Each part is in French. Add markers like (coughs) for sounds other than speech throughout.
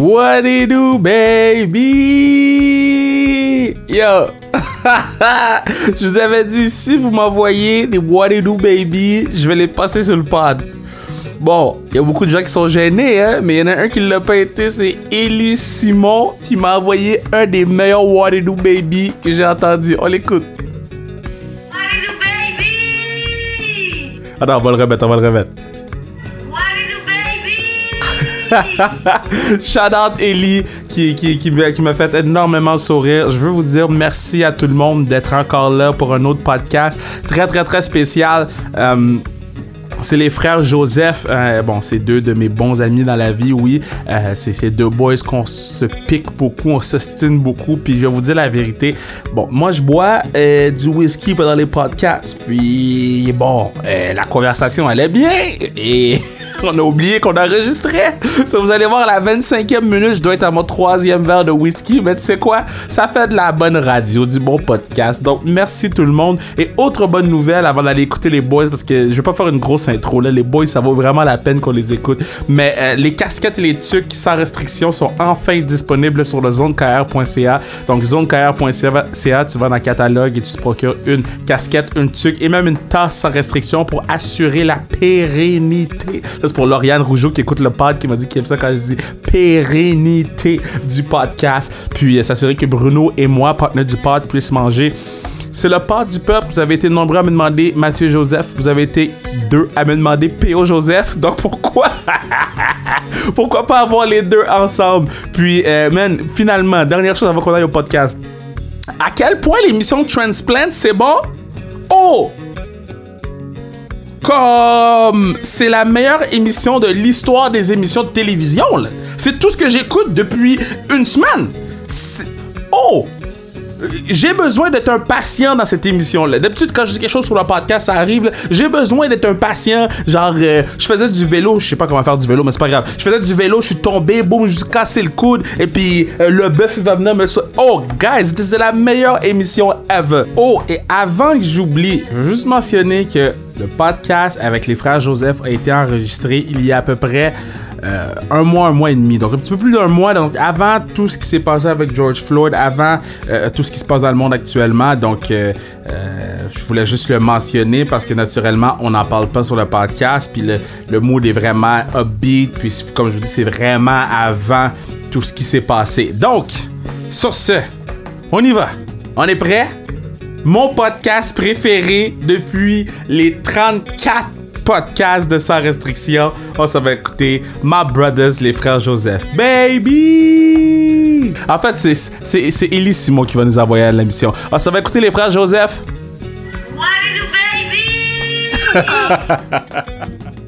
What it do, baby? Yo! (laughs) je vous avais dit, si vous m'envoyez des What it do, baby, je vais les passer sur le pod. Bon, il y a beaucoup de gens qui sont gênés, hein, mais il y en a un qui l'a pas été, c'est Ellie Simon qui m'a envoyé un des meilleurs What it do, baby que j'ai entendu. On l'écoute. What it do, baby? Attends, on va le remettre, on va le remettre. (laughs) Shout out Ellie qui, qui, qui, m'a- fait énormément sourire. Je veux vous dire merci à tout le monde d'être encore là pour un autre podcast très très très spécial. Euh, c'est les frères Joseph. Euh, bon, c'est deux de mes bons amis dans la vie, oui. Euh, c'est ces deux boys qu'on se pique beaucoup, on s'ostine beaucoup. Puis je vais vous dire la vérité. Bon, moi, je bois du whisky pendant les podcasts. Puis bon, la conversation allait bien. Et (laughs) (laughs) on a oublié qu'on enregistrait. Ça, vous allez voir, à la 25e minute, je dois être à mon troisième verre de whisky. Mais tu sais quoi? Ça fait de la bonne radio, du bon podcast. Donc, merci tout le monde. Et autre bonne nouvelle avant d'aller écouter les boys, parce que je vais pas faire une grosse intro. Là. Les boys, ça vaut vraiment la peine qu'on les écoute. Mais euh, les casquettes et les tucs sans restriction sont enfin disponibles sur le zonekr.ca. Donc, zonekr.ca, tu vas dans le catalogue et tu te procures une casquette, une tuc et même une tasse sans restriction pour assurer la pérennité. Pour Lauriane Rougeau qui écoute le pod qui m'a dit qu'il aime ça quand je dis pérennité du podcast. Puis euh, s'assurer que Bruno et moi, partenaires du pod, puissent manger. C'est le pod du peuple. Vous avez été nombreux à me demander Mathieu Joseph. Vous avez été deux à me demander P.O. Joseph. Donc pourquoi? (laughs) Pourquoi pas avoir les deux ensemble? Puis, euh, man, finalement, dernière chose avant qu'on aille au podcast. À quel point l'émission Transplant, c'est bon? Oh comme c'est la meilleure émission de l'histoire des émissions de télévision. C'est tout ce que j'écoute depuis une semaine. Oh! J'ai besoin d'être un patient dans cette émission-là. D'habitude, quand je dis quelque chose sur le podcast, ça arrive. J'ai besoin d'être un patient. Genre, euh, je faisais du vélo. Je sais pas comment faire du vélo, mais c'est pas grave. Je faisais du vélo, je suis tombé, boum, je me suis cassé le coude. Et puis, euh, le bœuf, va venir me. Oh, guys, c'est la meilleure émission ever. Oh, et avant que j'oublie, je veux juste mentionner que le podcast avec les frères Joseph a été enregistré il y a à peu près euh, un mois, un mois et demi. Donc un petit peu plus d'un mois. Donc avant tout ce qui s'est passé avec George Floyd, avant euh, tout ce qui se passe dans le monde actuellement. Donc euh, je voulais juste le mentionner parce que naturellement on n'en parle pas sur le podcast. Puis le, le mood est vraiment upbeat. Puis comme je vous dis, c'est vraiment avant tout ce qui s'est passé. Donc sur ce, on y va. On est prêt? mon podcast préféré depuis les 34 podcasts de Sans Restriction. On s'en va écouter My Brothers, les frères Joseph. Baby! En fait, c'est, c'est, c'est Ellie Simon qui va nous envoyer à l'émission. On s'en va écouter les frères Joseph? What baby? (laughs)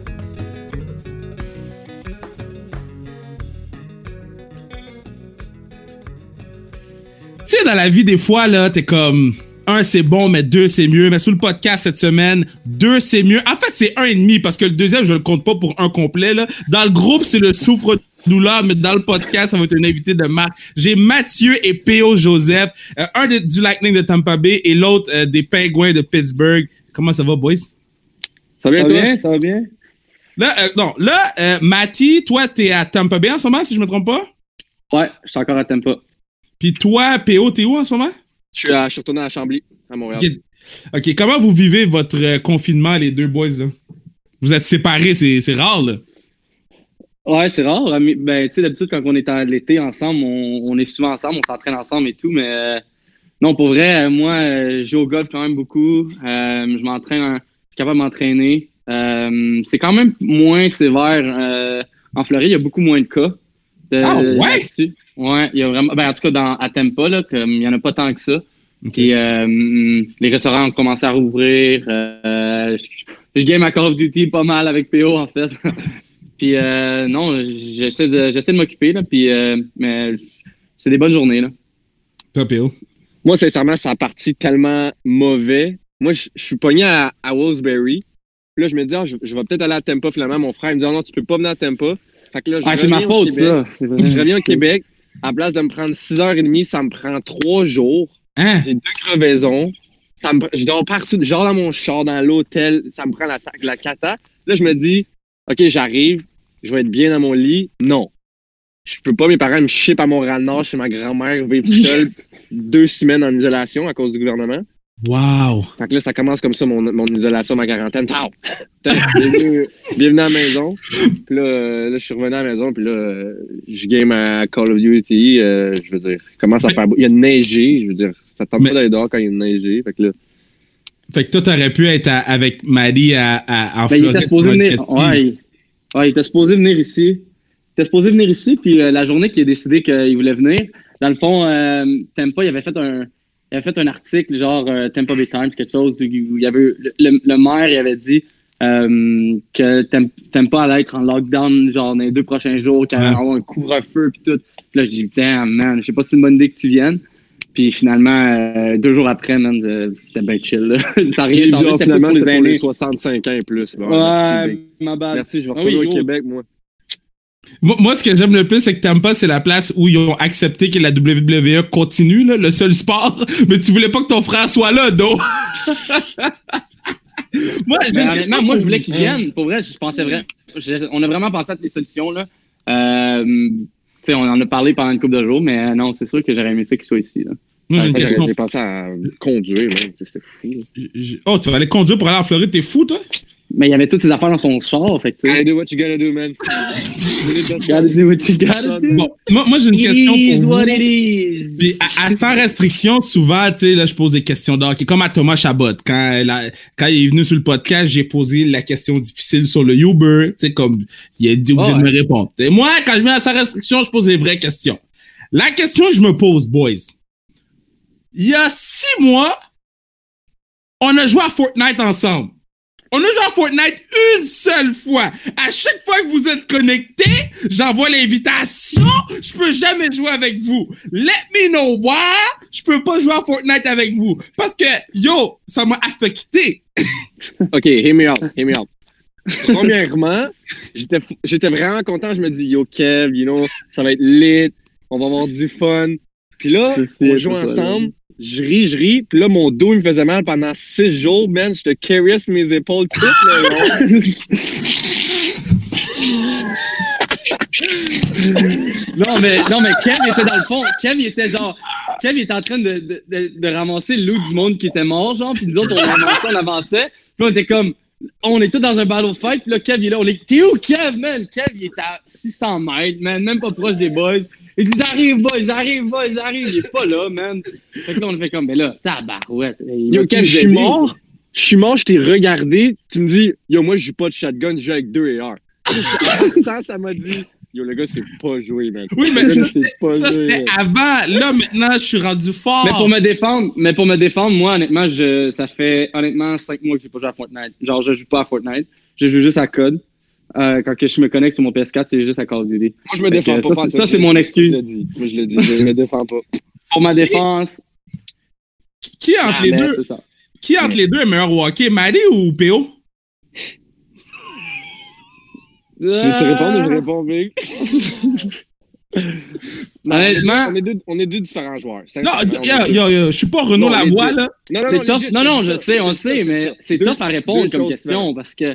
Tu sais, dans la vie, des fois, là, t'es comme. Un, c'est bon, mais deux, c'est mieux. Mais sous le podcast cette semaine, deux, c'est mieux. En fait, c'est un et demi, parce que le deuxième, je le compte pas pour un complet, là. Dans le groupe, c'est le souffre douleur, mais dans le podcast, ça va être un invité de marque. J'ai Mathieu et P.O. Joseph, euh, un de- du Lightning de Tampa Bay et l'autre euh, des Penguins de Pittsburgh. Comment ça va, boys? Ça va bien, Ça va toi? bien, ça va bien. Là, euh, non, là, euh, Matty, toi, t'es à Tampa Bay en ce moment, si je me trompe pas? Ouais, je suis encore à Tampa. Puis toi, P.O., t'es où en ce moment? Je suis, à- je suis retourné à Chambly, à Montréal. Ok, comment vous vivez votre euh, confinement, les deux boys, là? Vous êtes séparés, c'est rare, là. Ouais, c'est rare. Ben, tu sais, d'habitude, quand on est à l'été ensemble, on, on est souvent ensemble, on s'entraîne ensemble et tout, mais euh, non, pour vrai, euh, moi, euh, je joue au golf quand même beaucoup. Euh, je m'entraîne, un- je suis capable de m'entraîner. C'est quand même moins sévère. en Floride, il y a beaucoup moins de cas. de- Ah, ouais? Ouais, il y a vraiment. Ben, en tout cas, dans, à Tampa, là, comme, il n'y en a pas tant que ça. Puis euh, les restaurants ont commencé à rouvrir. Euh, je, je game à Call of Duty pas mal avec PO en fait. (laughs) puis euh, non, j'essaie de j'essaie de m'occuper là. Puis euh, mais c'est des bonnes journées là. Toi, P.O. Moi, sincèrement, ça a parti tellement mauvais. Moi, je, je suis pogné à, à Wolfsbury. Puis là, je me dis, ah, je, je vais peut-être aller à Tampa finalement. Mon frère il me dit, ah non, tu peux pas venir à Tampa. Fait que là, je Ah, c'est ma faute Québec. ça. Je reviens au Québec. À place de me prendre 6h30, ça me prend 3 jours. Hein? J'ai deux crevaisons. Ça me, je dors partout, genre dans mon char, dans l'hôtel. Ça me prend la, la cata. Là, je me dis, OK, j'arrive. Je vais être bien dans mon lit. Non. je peux pas, mes parents me chipent à Montréal-Nord chez ma grand-mère, vivre tout seul (laughs) deux semaines en isolation à cause du gouvernement. Wow. Fait que là, ça commence comme ça, mon, mon isolation, ma quarantaine. Pow! (laughs) bienvenue, bienvenue à la maison. Puis là, euh, là, je suis revenu à la maison, puis là, euh, je game à Call of Duty. euh, je veux dire, il commence à faire beau. Il y a neigé, je veux dire, ça tente Mais- pas d'aller dehors quand il y a neigé. Fait que là, Fait que toi, t'aurais pu être à- avec Maddie à, à, en Ben, il Floride était supposé pour un venir. Ouais, il, ouais, il était supposé venir ici. Il était supposé venir ici, puis euh, la journée qu'il a décidé qu'il voulait venir, dans le fond, euh, Tempa, il avait fait un. Il avait fait un article, genre euh, Tampa Bay Times, quelque chose, où il y avait le, le- le maire il avait dit euh, que Tampa allait être en lockdown genre dans les deux prochains jours, qu'il allait avoir un couvre-feu puis tout. Puis là, je dis, damn, man, je sais pas si c'est une bonne idée que tu viennes. Puis finalement, euh, deux jours après, man, c'était bien chill. là. (laughs) ça n'a rien changé, c'était pour les c'était pour les aînés. 65 ans et plus. Bon, merci, Ouais, Big. ma bad. Merci, je vais Ah retourner oui, au. Québec, moi. Moi, ce que j'aime le plus, c'est que Tampa, c'est la place où ils ont accepté que la WWE continue, là, le seul sport. (laughs) Mais tu voulais pas que ton frère soit là, Do. (laughs) moi, j'ai Ben, honnêtement, moi, je voulais vous. qu'ils viennent. Pour vrai, je pensais vraiment. je- On a vraiment pensé à toutes les solutions. Là. Euh, tu sais, on en a parlé pendant une couple de jours, mais euh, non, c'est sûr que j'aurais aimé ça qu'ils soient ici. Là. Moi, j'ai une question. J'ai pensé à conduire, C'était fou. là. Oh, tu vas aller conduire pour aller en Floride, t'es fou, toi? Mais il y avait toutes ces affaires dans son char. Fait que, tu Gotta do what you gotta do, man. gotta do what you gotta do. Bon, moi, moi j'ai une It question is pour what vous. it is. Puis à, à sans restriction, souvent, tu sais, là, je pose des questions d'hockey, comme à Thomas Chabot. Quand, elle a- quand il est venu sur le podcast, j'ai posé la question difficile sur le Uber, tu sais, comme il a dit obligé Oh, de me ouais. répondre. Et moi, quand je viens à sans restriction, je pose les vraies questions. La question que je me pose, boys. Il y a six mois, on a joué à Fortnite ensemble. On a joué à Fortnite une seule fois. À chaque fois que vous êtes connectés, j'envoie l'invitation. Je peux jamais jouer avec vous. Let me know why je peux pas jouer à Fortnite avec vous. Parce que, yo, ça m'a affecté. (laughs) OK, hear me out, hear me out. Premièrement, j'étais vraiment content. Je me dis, yo, Kev, you know, ça va être lit, on va avoir du fun. Puis là, on joue ensemble, je ris, je ris. Puis là, mon dos, il me faisait mal pendant six jours, man. Je te carry sur mes épaules toutes, là. (laughs) Non, mais, non, mais Kev était dans le fond. Kev, il était genre. Kev, il était en train de, de, de, ramasser le loot du monde qui était mort, genre. Puis nous autres, on avançait, on avançait. Puis on était comme. On est tous dans un battle fight. Puis là, Kev, il est là. On est. T'es où, Kev, man? Kev, il est à 600 mètres, man. Même pas proche des boys. Il dit, j'arrive, boys, j'arrive, boys, j'arrive. Il est pas là, man. Fait que là, on fait comme, mais là, tabarouette. Yo, Kev, je suis mort. Je suis mort, je t'ai regardé. Tu me dis, yo, moi, je joue pas de shotgun, je joue avec deux AR. (laughs) ça, ça m'a dit, yo, le gars, c'est pas joué, man. Oui, mais Le ça, gars, c'est pas Ça, c'était avant. Là, maintenant, je suis rendu fort. Mais pour me défendre, mais pour me défendre, moi, honnêtement, je, ça fait honnêtement cinq mois que j'ai pas joué à Fortnite. Genre, je joue pas à Fortnite. Je joue juste à Code. Euh, quand que je me connecte sur mon PS4, c'est juste à Call of Duty. Moi, je me Fait défends que pas. ça, c'est- ça, mon excuse. Je l'ai dit. Moi, je l'ai dit. Je me défends pas. (laughs) Pour ma défense, Qui entre ah, les deux, qui entre les deux est meilleur hockey, Maddie ou PO? Tu veux répondre ou je réponds? (laughs) Non, Honnêtement- on est deux, on est deux différents joueurs. Non, yo, yo, yo, je suis pas Renaud Non, Lavoie, là. Non, non, non, tough. Non, non, je sais, on le sait, mais c'est tough à répondre comme question parce que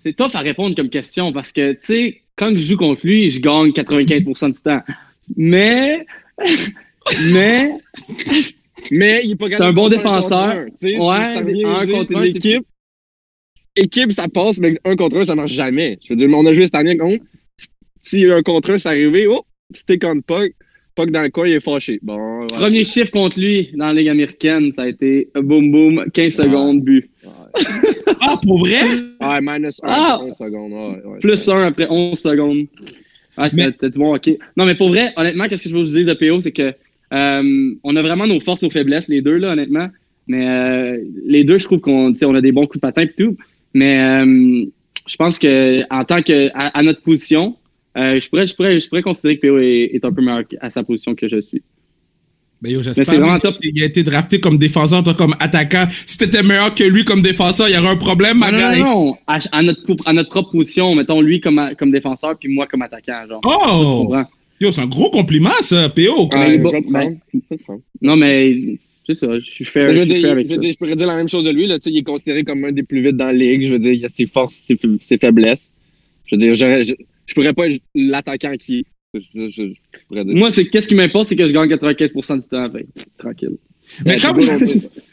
c'est tough à répondre comme question parce que, tu sais, quand je joue contre lui, je gagne 95% du temps. Mais, (laughs) mais, Mais il est pas C'est un bon défenseur. Ouais, un contre c'est équipe. Ça passe, mais un contre un, ça marche jamais. Je veux dire, on a joué cette année contre. A un contre un, c'est arrivé, oh, stick on puck. Puck dans le coin, il est fâché. Bon, premier chiffre contre lui dans la Ligue américaine, ça a été boum boum, 15 secondes, but. Ah, pour vrai? Ouais, minus 1, Ah! 11 secondes. Ouais, ouais. Plus 1 après 11 secondes. Ah, c'était Mais- c'était du bon hockey. Non, mais pour vrai, honnêtement, qu'est-ce que je veux vous dire de PO, c'est que euh, on a vraiment nos forces, nos faiblesses, les deux, là, honnêtement. Mais euh, les deux, je trouve qu'on tu sais, on a des bons coups de patin et tout. Mais euh, je pense que en tant que à, à notre position, euh, je, pourrais, je, pourrais, je pourrais considérer que PO est, est un peu meilleur à sa position que je suis. Ben yo, j'espère c'est vraiment que top. il a été drafté comme défenseur, toi comme attaquant. Si t'étais meilleur que lui comme défenseur, il y aurait un problème, ma Non, non, non. À, à notre, à notre propre position, mettons lui comme, comme défenseur, puis moi comme attaquant. Genre. Oh! Yo, c'est un gros compliment, ça, PO. Ouais, Ouais, bon, je vais te ben. Non, mais c'est ça, je suis fair, Mais je Je, veux suis dire, fair je, avec veux ça. dire, je pourrais dire la même chose de lui. Là, tu sais, il est considéré comme un des plus vite dans la ligue. Je veux dire, il a ses forces, ses, fa- ses faiblesses. Je veux dire, je, je pourrais pas être l'attaquant qui. Moi, c'est qu'est-ce qui m'importe, c'est que je gagne 95% du temps. Fait, tranquille. Mais Ouais, quand vous, (laughs)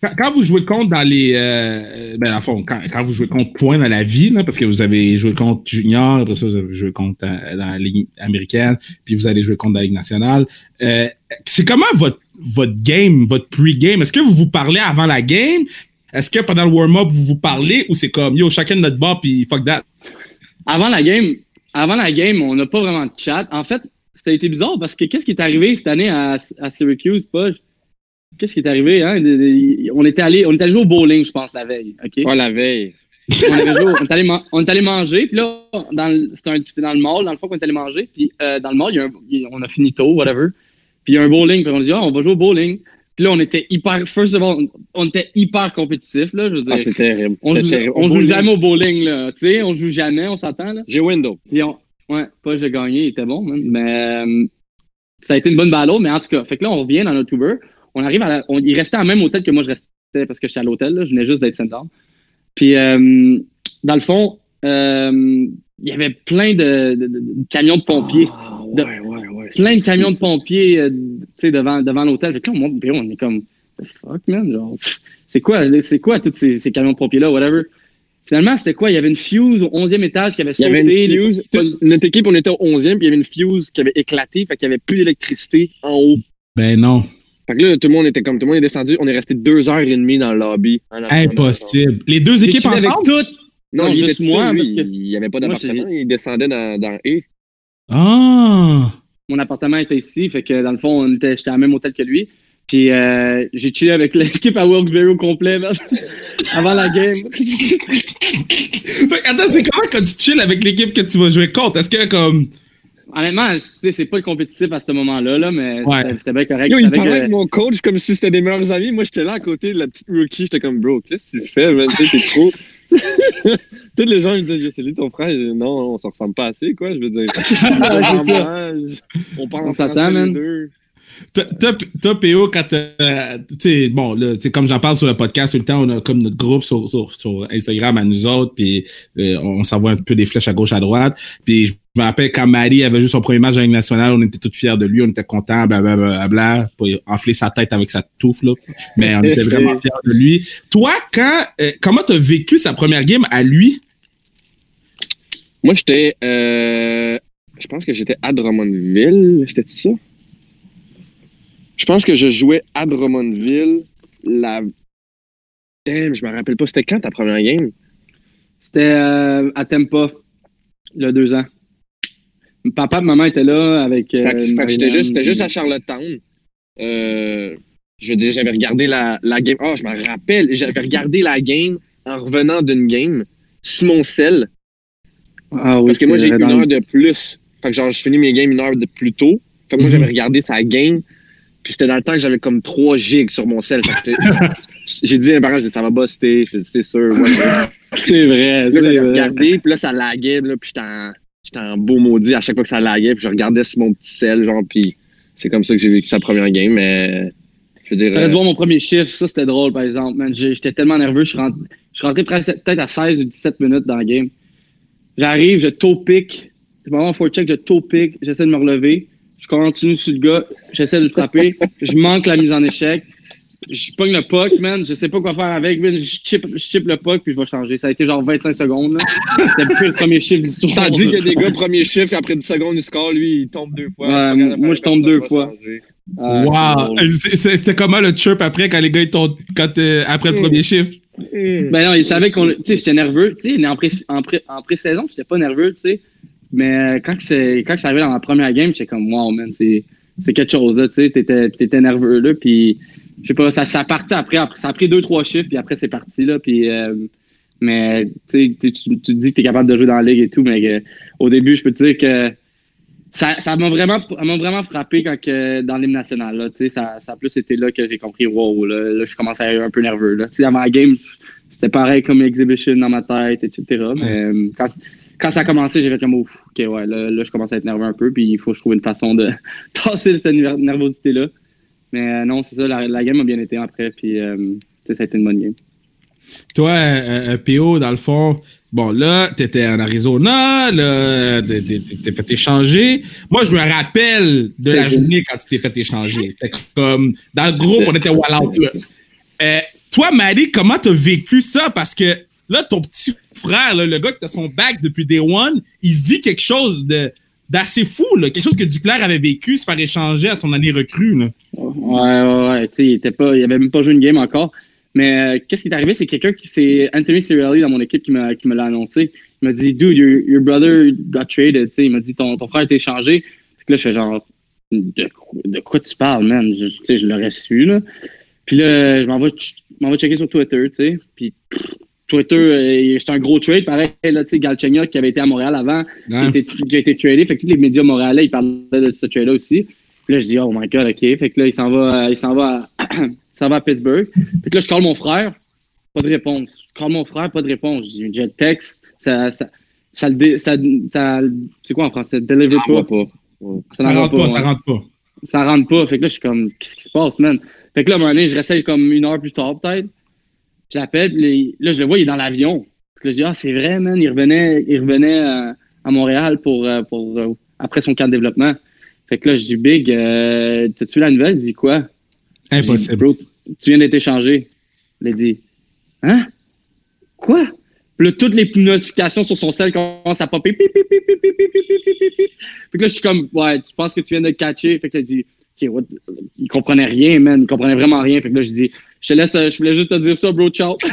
quand, vous jouez contre dans les. Euh, ben, à fond, quand, vous jouez contre point dans la vie, parce que vous avez joué contre Junior, après ça, vous avez joué contre euh, dans la Ligue américaine, puis vous allez jouer contre la Ligue nationale. Euh, c'est comment votre, votre game, votre pre-game? Est-ce que vous vous parlez avant la game? Est-ce que pendant le warm-up, vous vous parlez ou c'est comme yo, chacun de notre bord, puis fuck that? Avant la game, avant la game, on n'a pas vraiment de chat. En fait, ça a été bizarre parce que qu'est-ce qui est arrivé cette année à, à Syracuse, pas? Qu'est-ce qui est arrivé, hein? On était allé, on était allé jouer au bowling, je pense, la veille. OK? Oh, la veille. on, avait joué- on est allé, man- on est allé manger, puis là, c'est dans le mall, dans le fond, qu'on est allé manger, puis euh, dans le mall, il y a un- il- on a fini tôt, whatever, puis il y a un bowling, puis on a dit, ah, on va jouer au bowling. Puis là, on était hyper, first of all, on était hyper compétitif, là, je veux dire. Ah, c'est terrible. on joue, terrible. on joue bowling, jamais au bowling, là, tu sais, on joue jamais, on s'attend, là. J'ai window. Puis on, ouais, pas j'ai gagné, il était bon, man. Mais euh, ça a été une bonne balle, mais en tout cas, fait que là, on revient dans notre Uber. On arrive à la, on, il restait à même hôtel que moi, je restais parce que j'étais à l'hôtel, là. Je venais juste d'être saint Puis, euh, dans le fond, euh, il y avait plein de, de- de- de camions de pompiers. Ah, De- ouais, ouais, ouais. Plein de camions de pompiers, euh, tu sais, devant, devant l'hôtel. Fait que là, on monte, puis on est comme, the fuck, man? Genre, c'est quoi, c'est quoi tous ces, ces camions de pompiers-là, whatever? Finalement, c'était quoi? Il y avait une fuse au 11e étage qui avait Il y sauté. avait une les- fuse. Toute notre équipe, on était au 11e, puis il y avait une fuse qui avait éclaté, fait qu'il n'y avait plus d'électricité en haut. Ben non. Fait que là, tout le monde était comme tout le monde est descendu. On est resté deux heures et demie dans le lobby. en attendant. Impossible. Les deux équipes chillé avec ensemble? toutes. Non, Non, il juste était moi, lui? parce que- Il n'y avait pas d'appartement. Il descendait dans, dans E. Ah! Mon appartement était ici, fait que dans le fond, on était, j'étais à même hôtel que lui. Puis euh, j'ai chillé avec l'équipe à Wilkes-Barre au complet, man, (laughs) avant la game. Fait que, attends, c'est comment quand tu chill avec l'équipe que tu vas jouer contre? Est-ce que comme. Honnêtement, c'est pas compétitif à ce moment-là, là, mais Ouais. c'était- bien correct. Yo, il parlait que- avec mon coach comme si c'était des meilleurs amis. Moi, j'étais là à côté de la petite rookie. J'étais comme, bro, qu'est-ce que tu fais, man? T'es trop. (laughs) Tous les gens me disaient, c'est lui ton frère. Je dis, non, on se ressemble pas assez, quoi. Je veux dire. (laughs) c'est ça. On parle On en s'attend, man. deux. Toi, PO, quand tu sais, bon, là, comme j'en parle sur le podcast tout le temps, on a comme notre groupe sur, sur, sur Instagram à nous autres, puis euh, on s'envoie un peu des flèches à gauche, à droite. Puis je me rappelle quand Marie avait joué son premier match dans la Ligue nationale, on était tous fiers de lui, on était contents, blablabla, pour enfler sa tête avec sa touffe, là. Mais on était vraiment (laughs) fiers de lui. Toi, quand, euh, comment t'as vécu sa première game à lui? Moi, j'étais. Euh, je pense que j'étais à Drummondville. C'était ça? Je pense que je jouais à Drummondville la. Damn, je me rappelle pas. C'était quand ta première game? C'était euh, à Tempa, il y a deux ans. Papa et maman étaient là avec. euh, j'étais juste, juste à Charlottetown. Euh, je veux dire, j'avais regardé la, la game. Oh, je me rappelle. J'avais regardé la game en revenant d'une game sur mon sel. Ah oui, Parce que moi, j'ai une heure de plus. Fait que genre, je finis mes games une heure de plus tôt. Fait que moi, Mhm. j'avais regardé sa game. Puis c'était dans le temps que j'avais comme 3 gigs sur mon sel. (laughs) J'ai dit à mes parents, ça va buster, c'est sûr. ouais. (laughs) C'est vrai, Là, j'avais regardé, puis là, ça laguait, là, puis j'étais en, j'étais en beau maudit à chaque fois que ça laguait, puis je regardais sur mon petit sel, genre, puis c'est comme ça que j'ai vécu sa première game, mais je veux dire... T'aurais dû euh, voir mon premier chiffre, ça c'était drôle par exemple. man. J'étais tellement nerveux, je suis rentré, je suis rentré presque peut-être à 16 ou 17 minutes dans le game. J'arrive, je toe-pick, je m'en vais forecheck, je toe-pick, j'essaie de me relever, je continue sur le gars, j'essaie de le frapper, je manque la mise en échec, je pogne le puck, man, je sais pas quoi faire avec, man, je chip, je chip le puck puis je vais changer. Ça a été genre 25 secondes. C'était le pire premier chiffre de l'histoire. Tandis qu'il y a des gars, premier chiffre, après une seconde, il score, lui, il tombe deux fois. Ouais, moi, je tombe deux fois. wow! Euh, c'est- C'était comment le chirp après quand les gars ils t'ont quand euh, après le premier chiffre? Ben non, il savait qu'on. Tu sais, j'étais nerveux. Tu sais, en, pré, en, pré, en pré-saison, j'étais pas nerveux, tu sais. Mais euh, quand que c'est quand arrivé dans ma première game, j'étais comme, wow, man, c'est c'est quelque chose, là, tu sais. T'étais t'étais nerveux, là. Puis, je sais pas, ça, ça a parti après, après. Ça a pris deux, trois chiffres, puis après, c'est parti, là. Puis, euh, mais, tu tu, tu tu dis que t'es capable de jouer dans la ligue et tout, mais euh, au début, je peux te dire que ça ça m'a vraiment, ça m'a vraiment frappé quand que, dans l'hymne national, là. Tu sais, ça, ça a plus été là que j'ai compris, wow, là, là, je commence à être un peu nerveux, là. Tu sais, avant la game, c'était pareil comme exhibition dans ma tête, etc. Mais euh, quand, quand ça a commencé, j'ai fait comme, ouf, ok, ouais, là, là, je commence à être nerveux un peu, puis il faut que je trouve une façon de (laughs) tasser cette nerv- nervosité-là. Mais euh, non, c'est ça, la, la game a bien été après, puis euh, ça a été une bonne game. Toi, euh, PO, dans le fond, Bon, là, t'étais en Arizona, là, t'es fait échanger. Moi, je me rappelle de la journée quand tu t'es fait échanger. C'était comme, dans le groupe, on était wall out, là. Euh, toi, Maddie, comment t'as vécu ça? Parce que là, ton petit frère, là, le gars qui a son bac depuis Day One, il vit quelque chose d'assez fou, là. Quelque chose que Duclair avait vécu, se faire échanger à son année recrue, là. Ouais, ouais, ouais. Tu sais, il était pas, il avait même pas joué une game encore. Mais euh, qu'est-ce qui est arrivé, c'est quelqu'un qui, c'est Anthony Cirelli dans mon équipe qui m'a, qui me l'a annoncé. Il m'a dit, dude, your, your brother got traded. Tu sais, il m'a dit, ton, ton frère a été échangé. Fait que là, je fais genre, de, quoi- de quoi tu parles, man? Je, sais, je l'aurais su, là. Puis là, je m'en vais, m'en vais checker sur Twitter, tu sais. Puis pff, Twitter, euh, c'est un gros trade. Pareil, là, tu sais, Galchenyuk qui avait été à Montréal avant, qui, a été, qui a été tradé. Fait que tous les médias montréalais, ils parlaient de ce trade-là aussi. Puis là, je dis, oh my god, OK. Fait que là, il s'en va, il s'en va, à, (clears throat) s'en va à Pittsburgh. Fait que là, je call mon frère, pas de réponse. Je call mon frère, pas de réponse. Je dis, j'ai le texte, ça, ça, ça, ça, ça- c'est quoi en français? Deliver Ah, pas? pas. Ça rentre pas, ça rentre pas. Ça rentre pas. Fait que là, je suis comme, qu'est-ce qui se passe, man? Fait que là, à un moment donné, je restais comme une heure plus tard, peut-être. Je l'appelle, là, je le vois, il est dans l'avion. Puis là, je dis, ah, c'est vrai, man, il revenait, il revenait euh, à Montréal pour, euh, pour euh, après son camp de développement. Fait que là, je dis, Big, euh, t'as-tu la nouvelle? Il dit quoi? Impossible. Bro, tu viens d'être échangé. Il a dit, hein? Quoi? Puis là, toutes les notifications sur son cell commencent à popper. Pip, pip, pip, pip, pip, pip, pip, pip, pip. Fait que là, je suis comme, ouais, tu penses que tu viens de le catcher? Fait que là, il dit, OK, what? Il comprenait rien, man. Il comprenait vraiment rien. Fait que là, je dis, je te laisse, je voulais juste te dire ça, bro, ciao. (laughs)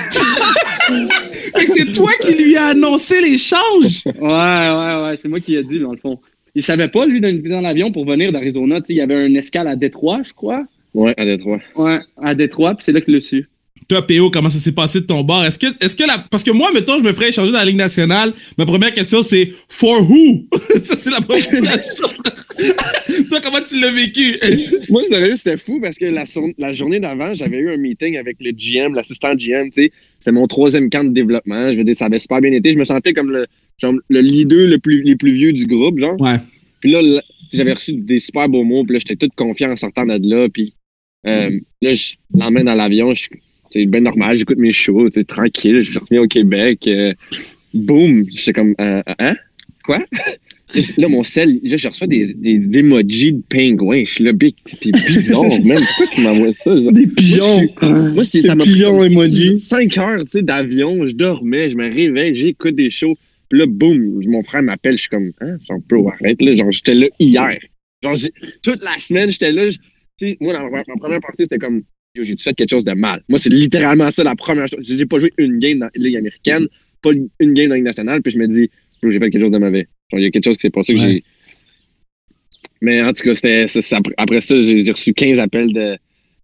Fait que c'est toi qui lui as annoncé l'échange. ouais, ouais, ouais. C'est moi qui ai dit, dans le fond. Il savait pas, lui, d'être dans l'avion pour venir d'Arizona. Tu sais, il y avait un escale à Détroit, je crois. Ouais, à Détroit. Ouais, à Détroit, puis c'est là qu'il l'a su. Toi, PO, comment ça s'est passé de ton bord? Est-ce que, est-ce que la, parce que moi, mettons, je me ferais échanger dans la Ligue nationale. Ma première question, c'est for who? (laughs) ça, c'est la première (laughs) question. (laughs) Toi, comment tu l'as vécu? Moi, sérieux, c'était fou parce que la, la journée d'avant, j'avais eu un meeting avec le GM, l'assistant GM, tu sais. C'était mon troisième camp de développement. Je veux dire, ça avait super bien été. Je me sentais comme le, genre, le leader le plus, les plus vieux du groupe, genre. Ouais. Puis là, là, j'avais reçu des super beaux mots. Puis là, j'étais tout confiant en sortant de là. Puis euh, là, je l'emmène dans l'avion. C'est bien normal. J'écoute mes shows. Tranquille. Je reviens au Québec. euh, boum. J'étais comme, euh, hein? Quoi? (laughs) là, mon sel, là, je reçois des, des, des emojis de pingouins. Je suis là, big. T'es bizarre, (laughs) man. Pourquoi tu m'envoies ça? genre? Des pigeons. Moi, c'est Des ça m'a pris pigeons comme emoji. 5 heures tu sais, d'avion, je dormais, je me réveille, j'écoute des shows. Puis là, boum, mon frère m'appelle, je suis comme, hein, genre, bro, arrête, là. Genre, j'étais là hier. Genre, toute la semaine, j'étais là. moi, dans ma, ma première partie, c'était comme, yo, j'ai fait quelque chose de mal. Moi, c'est littéralement ça la première chose. J'ai pas joué une game dans la Ligue américaine, pas une game dans la Ligue nationale, puis je me dis, j'ai fait quelque chose de mauvais. Genre, il y a quelque chose qui s'est passé que Ouais. j'ai. Mais en tout cas, c'était, après ça, j'ai reçu 15 appels de,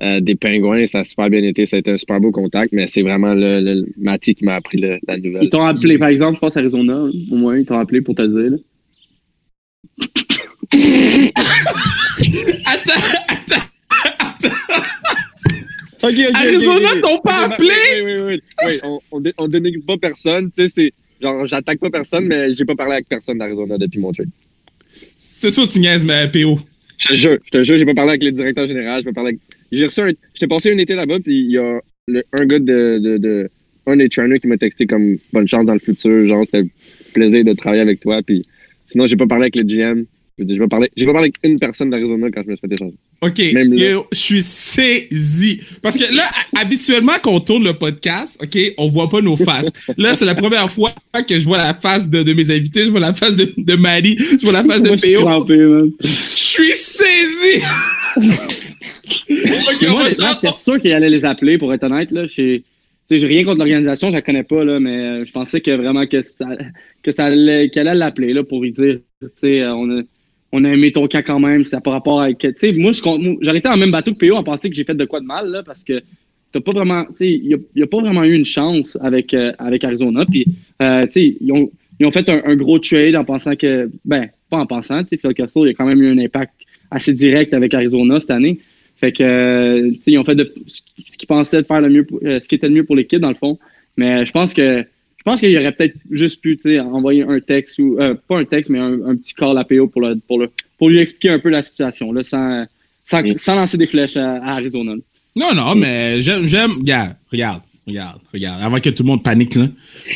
euh, des pingouins. Ça a super bien été. Ça a été un super beau contact, mais c'est vraiment le, le Mathieu qui m'a appris le- la nouvelle. Ils t'ont appelé, par exemple, je pense à Arizona, au moins, ils t'ont appelé pour te le dire. là. (laughs) Attends, attends. Ok, ok, ok, Arizona t'ont pas appelé? Oui, oui, oui. on, on, dé- on dénigre pas personne. Tu sais, c'est. Genre, j'attaque pas personne, mais j'ai pas parlé avec personne d'Arizona depuis mon trade. C'est ça, tu niaises, mais PO. Je te jure, je te jure, j'ai pas parlé avec le directeur général, j'ai pas parlé avec. J'ai reçu un. J'étais passé un été là-bas, puis il y a le- un gars de, de, de- Un des trainers qui m'a texté comme bonne chance dans le futur, genre, c'était plaisir de travailler avec toi, puis sinon, j'ai pas parlé avec le GM. J'ai pas parlé, j'ai pas parlé avec une personne d'Arizona quand je me suis fait échanger. OK, yo, je suis saisi. Parce que là, habituellement, quand on tourne le podcast, OK, on voit pas nos faces. Là, c'est la première fois que je vois la face de, de mes invités. Je vois la face de, de. Je vois la face de man. Je suis saisi! (laughs) OK, Mais on moi, j'étais sûr qu'il allait les appeler, pour être honnête. Là. J'ai rien contre l'organisation, je la connais pas, là, mais euh, je pensais que vraiment que ça, que ça allait, qu'elle allait l'appeler là, pour lui dire, euh, on a, on a aimé ton cas quand même, ça pas rapport. Tu sais, moi, j'aurais été en même bateau que PO à penser que j'ai fait de quoi de mal, là, parce que t'as pas vraiment, il n'y a, pas vraiment eu une chance avec, euh, avec Arizona. Puis, euh, ils ont, ils ont fait un, un gros trade en pensant que, ben, pas en pensant, Phil Kessel, il a quand même eu un impact assez direct avec Arizona cette année. Fait que, euh, tu sais, ils ont fait de, ce qu'ils pensaient de faire le mieux, pour- euh, ce qui était le mieux pour l'équipe, dans le fond. Mais je pense que, je pense qu'il aurait peut-être juste pu, tu sais, envoyer un texte ou, euh, pas un texte, mais un, un petit call à PO pour, le, pour, le, pour lui expliquer un peu la situation, là, sans, sans, Oui. sans lancer des flèches à, à Arizona. là. Non, non, mais j'aime, j'aime, regarde, regarde. regarde, regarde, avant que tout le monde panique, là.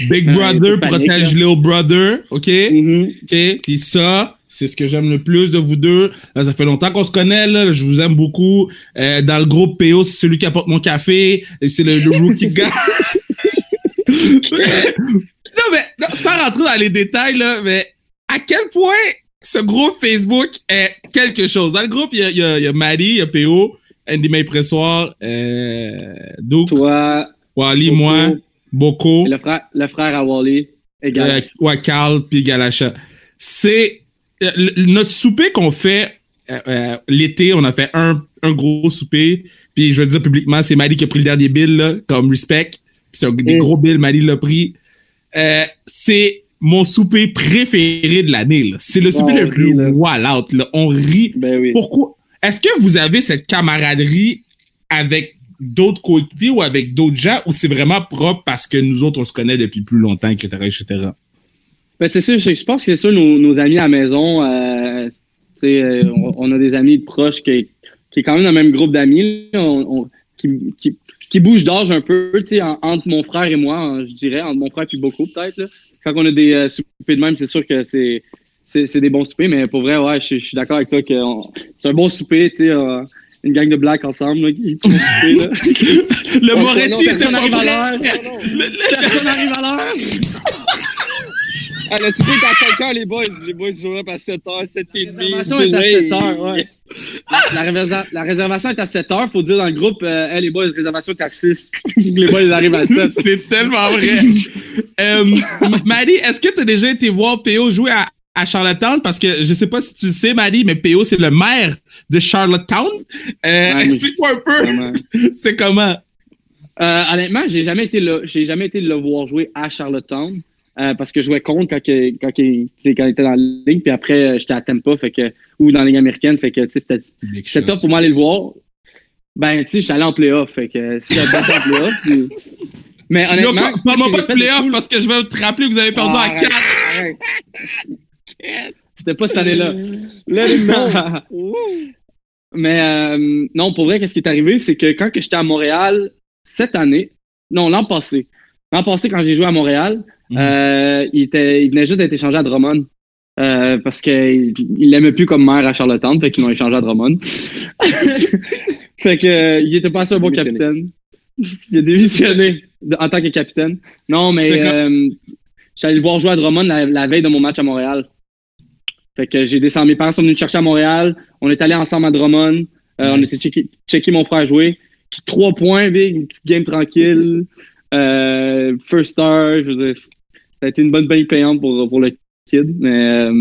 Big Brother protège là. Little Brother, OK? Mhm. OK? Puis ça, c'est ce que j'aime le plus de vous deux. Là, ça fait longtemps qu'on se connaît, là. Je vous aime beaucoup. Euh, dans le groupe PO, c'est celui qui apporte mon café. Et c'est le, le rookie gars. (laughs) non, mais, non, sans rentrer dans les détails, là, mais à quel point ce groupe Facebook est quelque chose? Dans le groupe, il y a, il y a, il y a Maddie, il y a PO, Andy May Pressoir, euh, Toi, Wally, Boko, moi, Boko. et le frère, le frère à Wally. Égal. Euh, ouais, Carl puis Galacha. C'est euh, notre souper qu'on fait euh, euh, l'été, on a fait un, un gros souper. Puis je veux dire publiquement, c'est Maddie qui a pris le dernier bill, là, comme respect. Puis c'est un des Mm. gros bills, Maddie l'a pris. Euh, c'est mon souper préféré de l'année. C'est le souper le plus wall out. On rit. Ben oui. Pourquoi? Est-ce que vous avez cette camaraderie avec d'autres coéquipiers ou avec d'autres gens ou c'est vraiment propre parce que nous autres, on se connaît depuis plus longtemps, etc., etc.? Ben, c'est sûr, je, je pense que c'est sûr, nos, nos amis à la maison, euh, tu sais, euh, on, on a des amis proches qui, qui est quand même dans le même groupe d'amis, on- on- qui, qui, qui bougent d'âge un peu, tu sais, en- entre mon frère et moi, hein, je dirais, entre mon frère et beaucoup peut-être. là. Quand on a des euh, soupers de même, c'est sûr que c'est c'est c'est des bons soupers, mais pour vrai, ouais, je, je suis d'accord avec toi que c'est un bon souper, tu sais, euh, une gang de blacks ensemble là, qui font souper, là. (laughs) Le Moretti personne pas arrive à l'heure. Personne arrive à l'heure. Ah, le souper est à 5 heures, les boys. Les boys jouent up à 7 h, 7 et La demi. réservation est à 7 heures, ouais. (laughs) La, réserva- la réservation est à 7 heures. Faut dire dans le groupe, euh, Hey, les boys, la réservation est à 6. (laughs) les boys, ils arrivent à 7. C'est (laughs) tellement vrai. euh, M- Maddie, est-ce que tu as déjà été voir PO jouer à, à Charlottetown? Parce que je sais pas si tu le sais, Maddie, mais PO, c'est le maire de Charlottetown. Euh, Explique-moi un peu. C'est comment? Euh, honnêtement, j'ai jamais été là. J'ai jamais été le voir jouer à Charlottetown. Euh, parce que je jouais contre quand, que- quand, quand il était dans la ligue. Puis après, euh, j'étais à Tampa fait que, ou dans la ligue américaine. Fait que tu sais, c'était c'était top pour moi aller le voir. Ben, tu sais, j'étais allé en playoff. Fait que si j'avais battu en playoff. (laughs) puis- Mais honnêtement. par- Parle-moi pas de fait playoff cool- parce que je vais te rappeler que vous avez perdu Ah, à 4. arrête. C'était pas cette année-là. (laughs) (laughs) Mais euh, non, pour vrai, qu'est-ce qui est arrivé, c'est que quand que j'étais à Montréal cette année, non, l'an passé, l'an passé, quand j'ai joué à Montréal, Mhm. euh, il, était, il venait juste d'être échangé à Drummond. euh, parce qu'il il l'aimait plus comme maire à Charlottetown, fait qu'ils l'ont échangé à Drummond. (laughs) fait que euh, il était pas assez un bon capitaine. (laughs) Il a démissionné en tant que capitaine. Non, mais euh, j'allais le voir jouer à Drummond la, la veille de mon match à Montréal. Fait que j'ai descendu, mes parents sont venus me chercher à Montréal. On est allé ensemble à Drummond. Euh, On était checker mon frère jouer. Trois points, big, une petite game tranquille. Euh, first star, je veux dire, ça a été une bonne paye payante pour, pour le kid. Mais euh,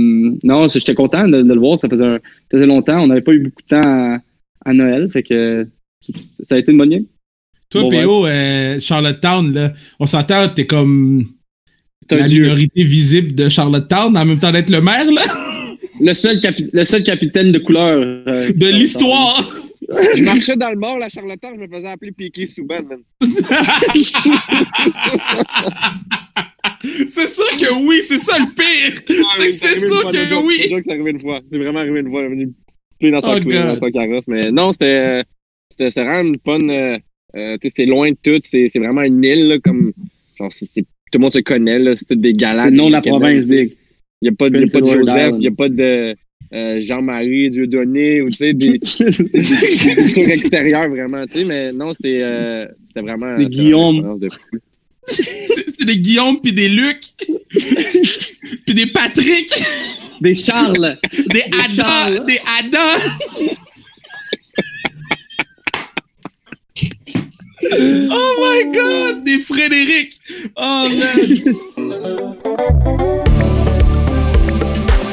non, j'étais content de, de le voir. Ça faisait, un- ça faisait longtemps. On n'avait pas eu beaucoup de temps à, à Noël. Fait que ça a été une bonne game. Toi, Bon, PO, euh, Charlottetown, là, on s'entend, t'es comme la dieu. minorité visible de Charlottetown en même temps d'être le maire, là, (laughs) Le seul, capi- le seul capitaine de couleur. euh, de l'histoire. Je marchais dans le mall à Charlottetown, je me faisais appeler Piqué Souban, man. (laughs) c'est sûr que oui, c'est ça le pire. c'est que c'est sûr que C'est oui. sûr que c'est arrivé une fois. C'est vraiment arrivé une fois. Il est venu piler dans, sa Oh, dans sa carrosse. Mais non, c'était vraiment une fun. Euh, euh, tu sais, c'est loin de tout. C'est c'est vraiment une île, là, comme. Genre, c'est- c'est- tout le monde se connaît, là. C'est des galants. C'est le nom de la province. Big. Il n'y a pas de, il y a pas de Prince Edward Joseph, il n'y a pas de euh, Jean-Marie, Dieudonné, ou tu sais, des, (laughs) des, des cultures extérieures, vraiment. Tu sais, mais non, c'était euh, c'était vraiment. Des c'était Guillaume. de fou. (laughs) C'est des Guillaume puis des Luc. (laughs) puis des Patrick. Des Charles. (laughs) Des Ada. Charles. Des Ada. oh my god. Des Frédéric. Oh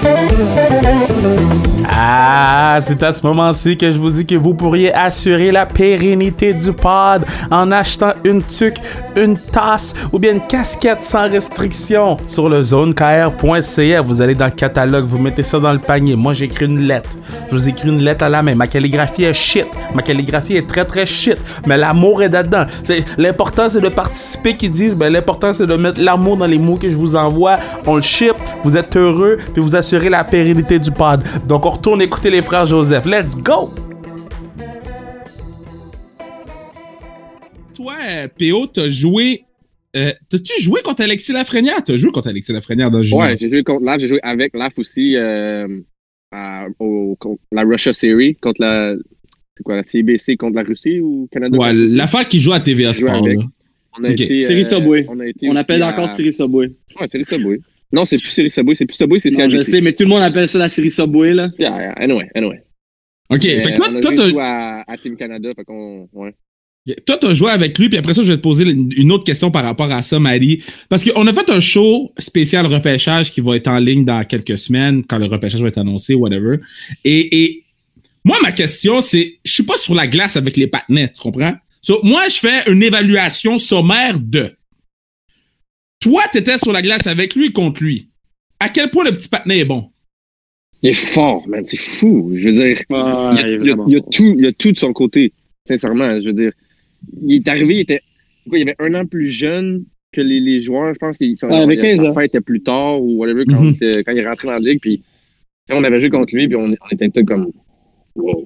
man. Ah, c'est à ce moment-ci que je vous dis que vous pourriez assurer la pérennité du pod en achetant une tuque, une tasse ou bien une casquette sans restriction sur le zonekr.ca. Vous allez dans le catalogue, vous mettez ça dans le panier. Moi, j'écris une lettre. Je vous écris une lettre à la main. Ma calligraphie est shit. Ma calligraphie est très très shit. Mais l'amour est dedans. L'important, c'est de participer qui disent, ben, l'important, c'est de mettre l'amour dans les mots que je vous envoie. On le ship, vous êtes heureux, puis vous assurez la pérennité du pod. Retourne écouter les frères Joseph. Let's go! toi, euh, PO, t'as joué. euh, T'as-tu joué contre Alexis Lafrenière? T'as joué contre Alexis Lafrenière dans le jeu. Ouais, j'ai joué contre LAF, j'ai joué avec LAF aussi euh, à- au, contre la Russia Series, contre la. C'est quoi, la CBC contre la Russie ou Canada? Ouais, l'affaire qui joue à TVA Sport. On a Ok. été. Série Subway. On, a été On appelle à- encore série Subway. Ouais, série Subway. Non, c'est plus série Subway, c'est plus Subway, c'est Non, je sais, mais tout le monde appelle ça la série Subway, là. Yeah, yeah, anyway, anyway. Ok, Mais fait que toi, toi, joué à, à Team Canada, fait qu'on. Ouais. Toi, tu as joué avec lui, puis après ça, je vais te poser une une autre question par rapport à ça, Marie. Parce qu'on a fait un show spécial repêchage qui va être en ligne dans quelques semaines, quand le repêchage va être annoncé, whatever. Et, et moi, ma question, c'est, je suis pas sur la glace avec les patinets, tu comprends? So, moi, je fais une évaluation sommaire de. Toi, tu étais sur la glace avec lui contre lui. À quel point le petit patinet est bon? Il est fort, man, c'est fou. Je veux dire, il, y a, il il tout, il y a tout de son côté, sincèrement. Je veux dire, il est arrivé, il était. quoi, il avait un an plus jeune que les, les joueurs, je pense. Il, son, Ouais, avec sa 15 ans. fête était plus tard ou whatever quand, Mhm. quand il est rentré dans la ligue. Puis on avait joué contre lui, puis on, on était tous comme. Wow.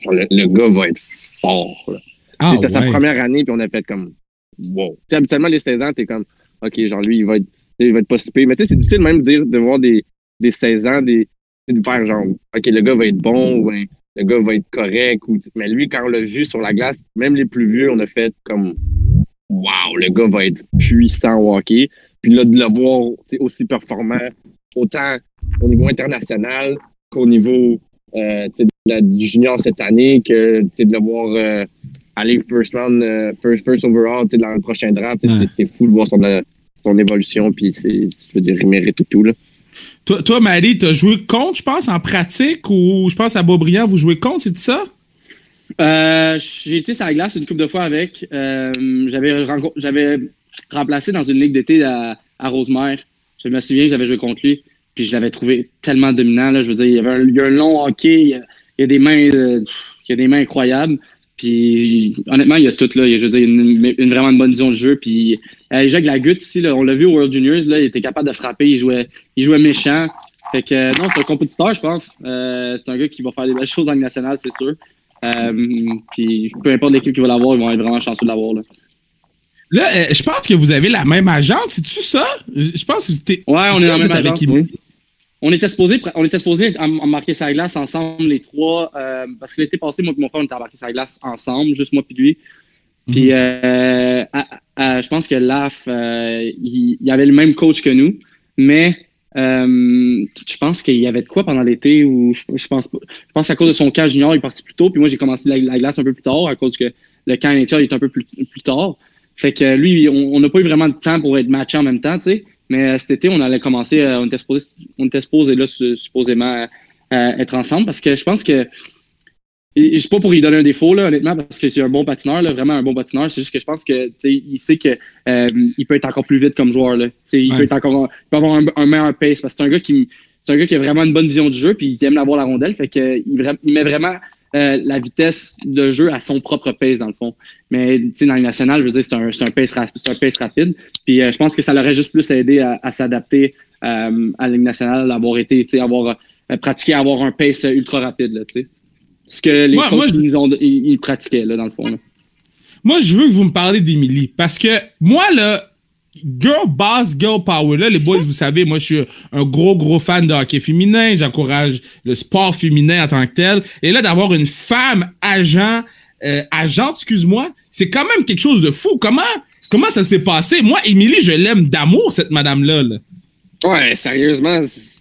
Genre, le, le gars va être fort. là. Ah, C'était sa première année, puis on a fait comme. Wow. Tu sais, habituellement, les 16 ans, t'es comme. OK, genre lui, il va être, il va être pas pire. Mais tu sais, c'est difficile même de dire, de voir des, des 16 ans, des, de faire genre, OK, le gars va être bon, ben, le gars va être correct. Ou, mais lui, quand on l'a vu sur la glace, même les plus vieux, on a fait comme, wow, le gars va être puissant au hockey. Puis là, de le voir aussi performant, autant au niveau international qu'au niveau euh, de du junior cette année, que de le voir euh, aller first round, euh, first, first overall tu sais, dans le prochain draft. Ouais. C'est c'est fou de voir son, euh, son évolution. Puis c'est, je veux dire, il mérite tout, tout là. Toi, toi Marie, tu as joué contre, je pense, en pratique, ou je pense à Beaubriand, vous jouez contre, c'est ça? Euh, j'ai été sur la glace une couple de fois avec. Euh, j'avais, remplacé dans une ligue d'été à, à Rosemère. Je me souviens, j'avais joué contre lui. Puis je l'avais trouvé tellement dominant. Là, je veux dire, il y avait un, il y a un long hockey. Il y a, il y a des mains, euh, il y a des mains incroyables. Puis honnêtement, il y a tout là. Il y a, je veux dire, une, une vraiment une bonne vision de jeu. Puis euh, Jacques Lagutte ici, là, on l'a vu au World Juniors, là, il était capable de frapper. Il jouait, il jouait méchant. Fait que euh, non, c'est un compétiteur, je pense. Euh, c'est un gars qui va faire des belles choses dans le national, c'est sûr. Euh, puis peu importe l'équipe qui va l'avoir, ils vont être vraiment chanceux de l'avoir. Là. Là, euh, je pense que vous avez la même agente, c'est-tu ça? Je pense que c'était. Ouais, on est dans la même agence, oui. On était supposé, on était supposé marquer sa glace ensemble, les trois, euh, parce que l'été passé, moi et mon frère, on était embarqués sa glace ensemble, juste moi puis lui. Puis, Mhm. euh, à- à- je pense que Laf, euh, il, il avait le même coach que nous, mais euh, je pense qu'il y avait de quoi pendant l'été ou je, je pense. Je pense qu'à cause de son camp junior, il est parti plus tôt, puis moi j'ai commencé la, la glace un peu plus tard à cause que le camp NHL est un peu plus, plus tard. Fait que lui, on on n'a pas eu vraiment de temps pour être matché en même temps, tu sais. Mais euh, cet été, on allait commencer, euh, on était supposé, on était supposé là, su- supposément euh, être ensemble parce que je pense que je suis pas pour lui donner un défaut, là, honnêtement, parce que c'est un bon patineur, là, vraiment un bon patineur. C'est juste que je pense que il sait que euh, il peut être encore plus vite comme joueur. Là. Il Ouais. peut être encore il peut avoir un, un meilleur pace parce que c'est un gars qui c'est un gars qui a vraiment une bonne vision du jeu puis qui aime avoir la rondelle. Fait que il, il met vraiment euh, la vitesse de jeu à son propre pace, dans le fond. Mais dans le national, je veux dire, c'est un, pace, un pace rapide. Puis euh, je pense que ça l'aurait juste plus aidé à, à s'adapter euh, à la Ligue nationale, d'avoir été, tu sais, avoir euh, pratiqué, avoir un pace ultra rapide, là, tu sais. Ce que les moi, coachs je- ils, ont, ils, ils pratiquaient, là, dans le fond. Là. Moi, je veux que vous me parlez d'Emily. Parce que moi, là, girl boss, girl power, là, les boys, vous savez, moi, je suis un gros, gros fan de hockey féminin. J'encourage le sport féminin en tant que tel. Et là, d'avoir une femme agent, euh, agente, excuse-moi, c'est quand même quelque chose de fou. Comment, comment ça s'est passé? Moi, Émilie, je l'aime d'amour, cette madame-là. là. Ouais, sérieusement,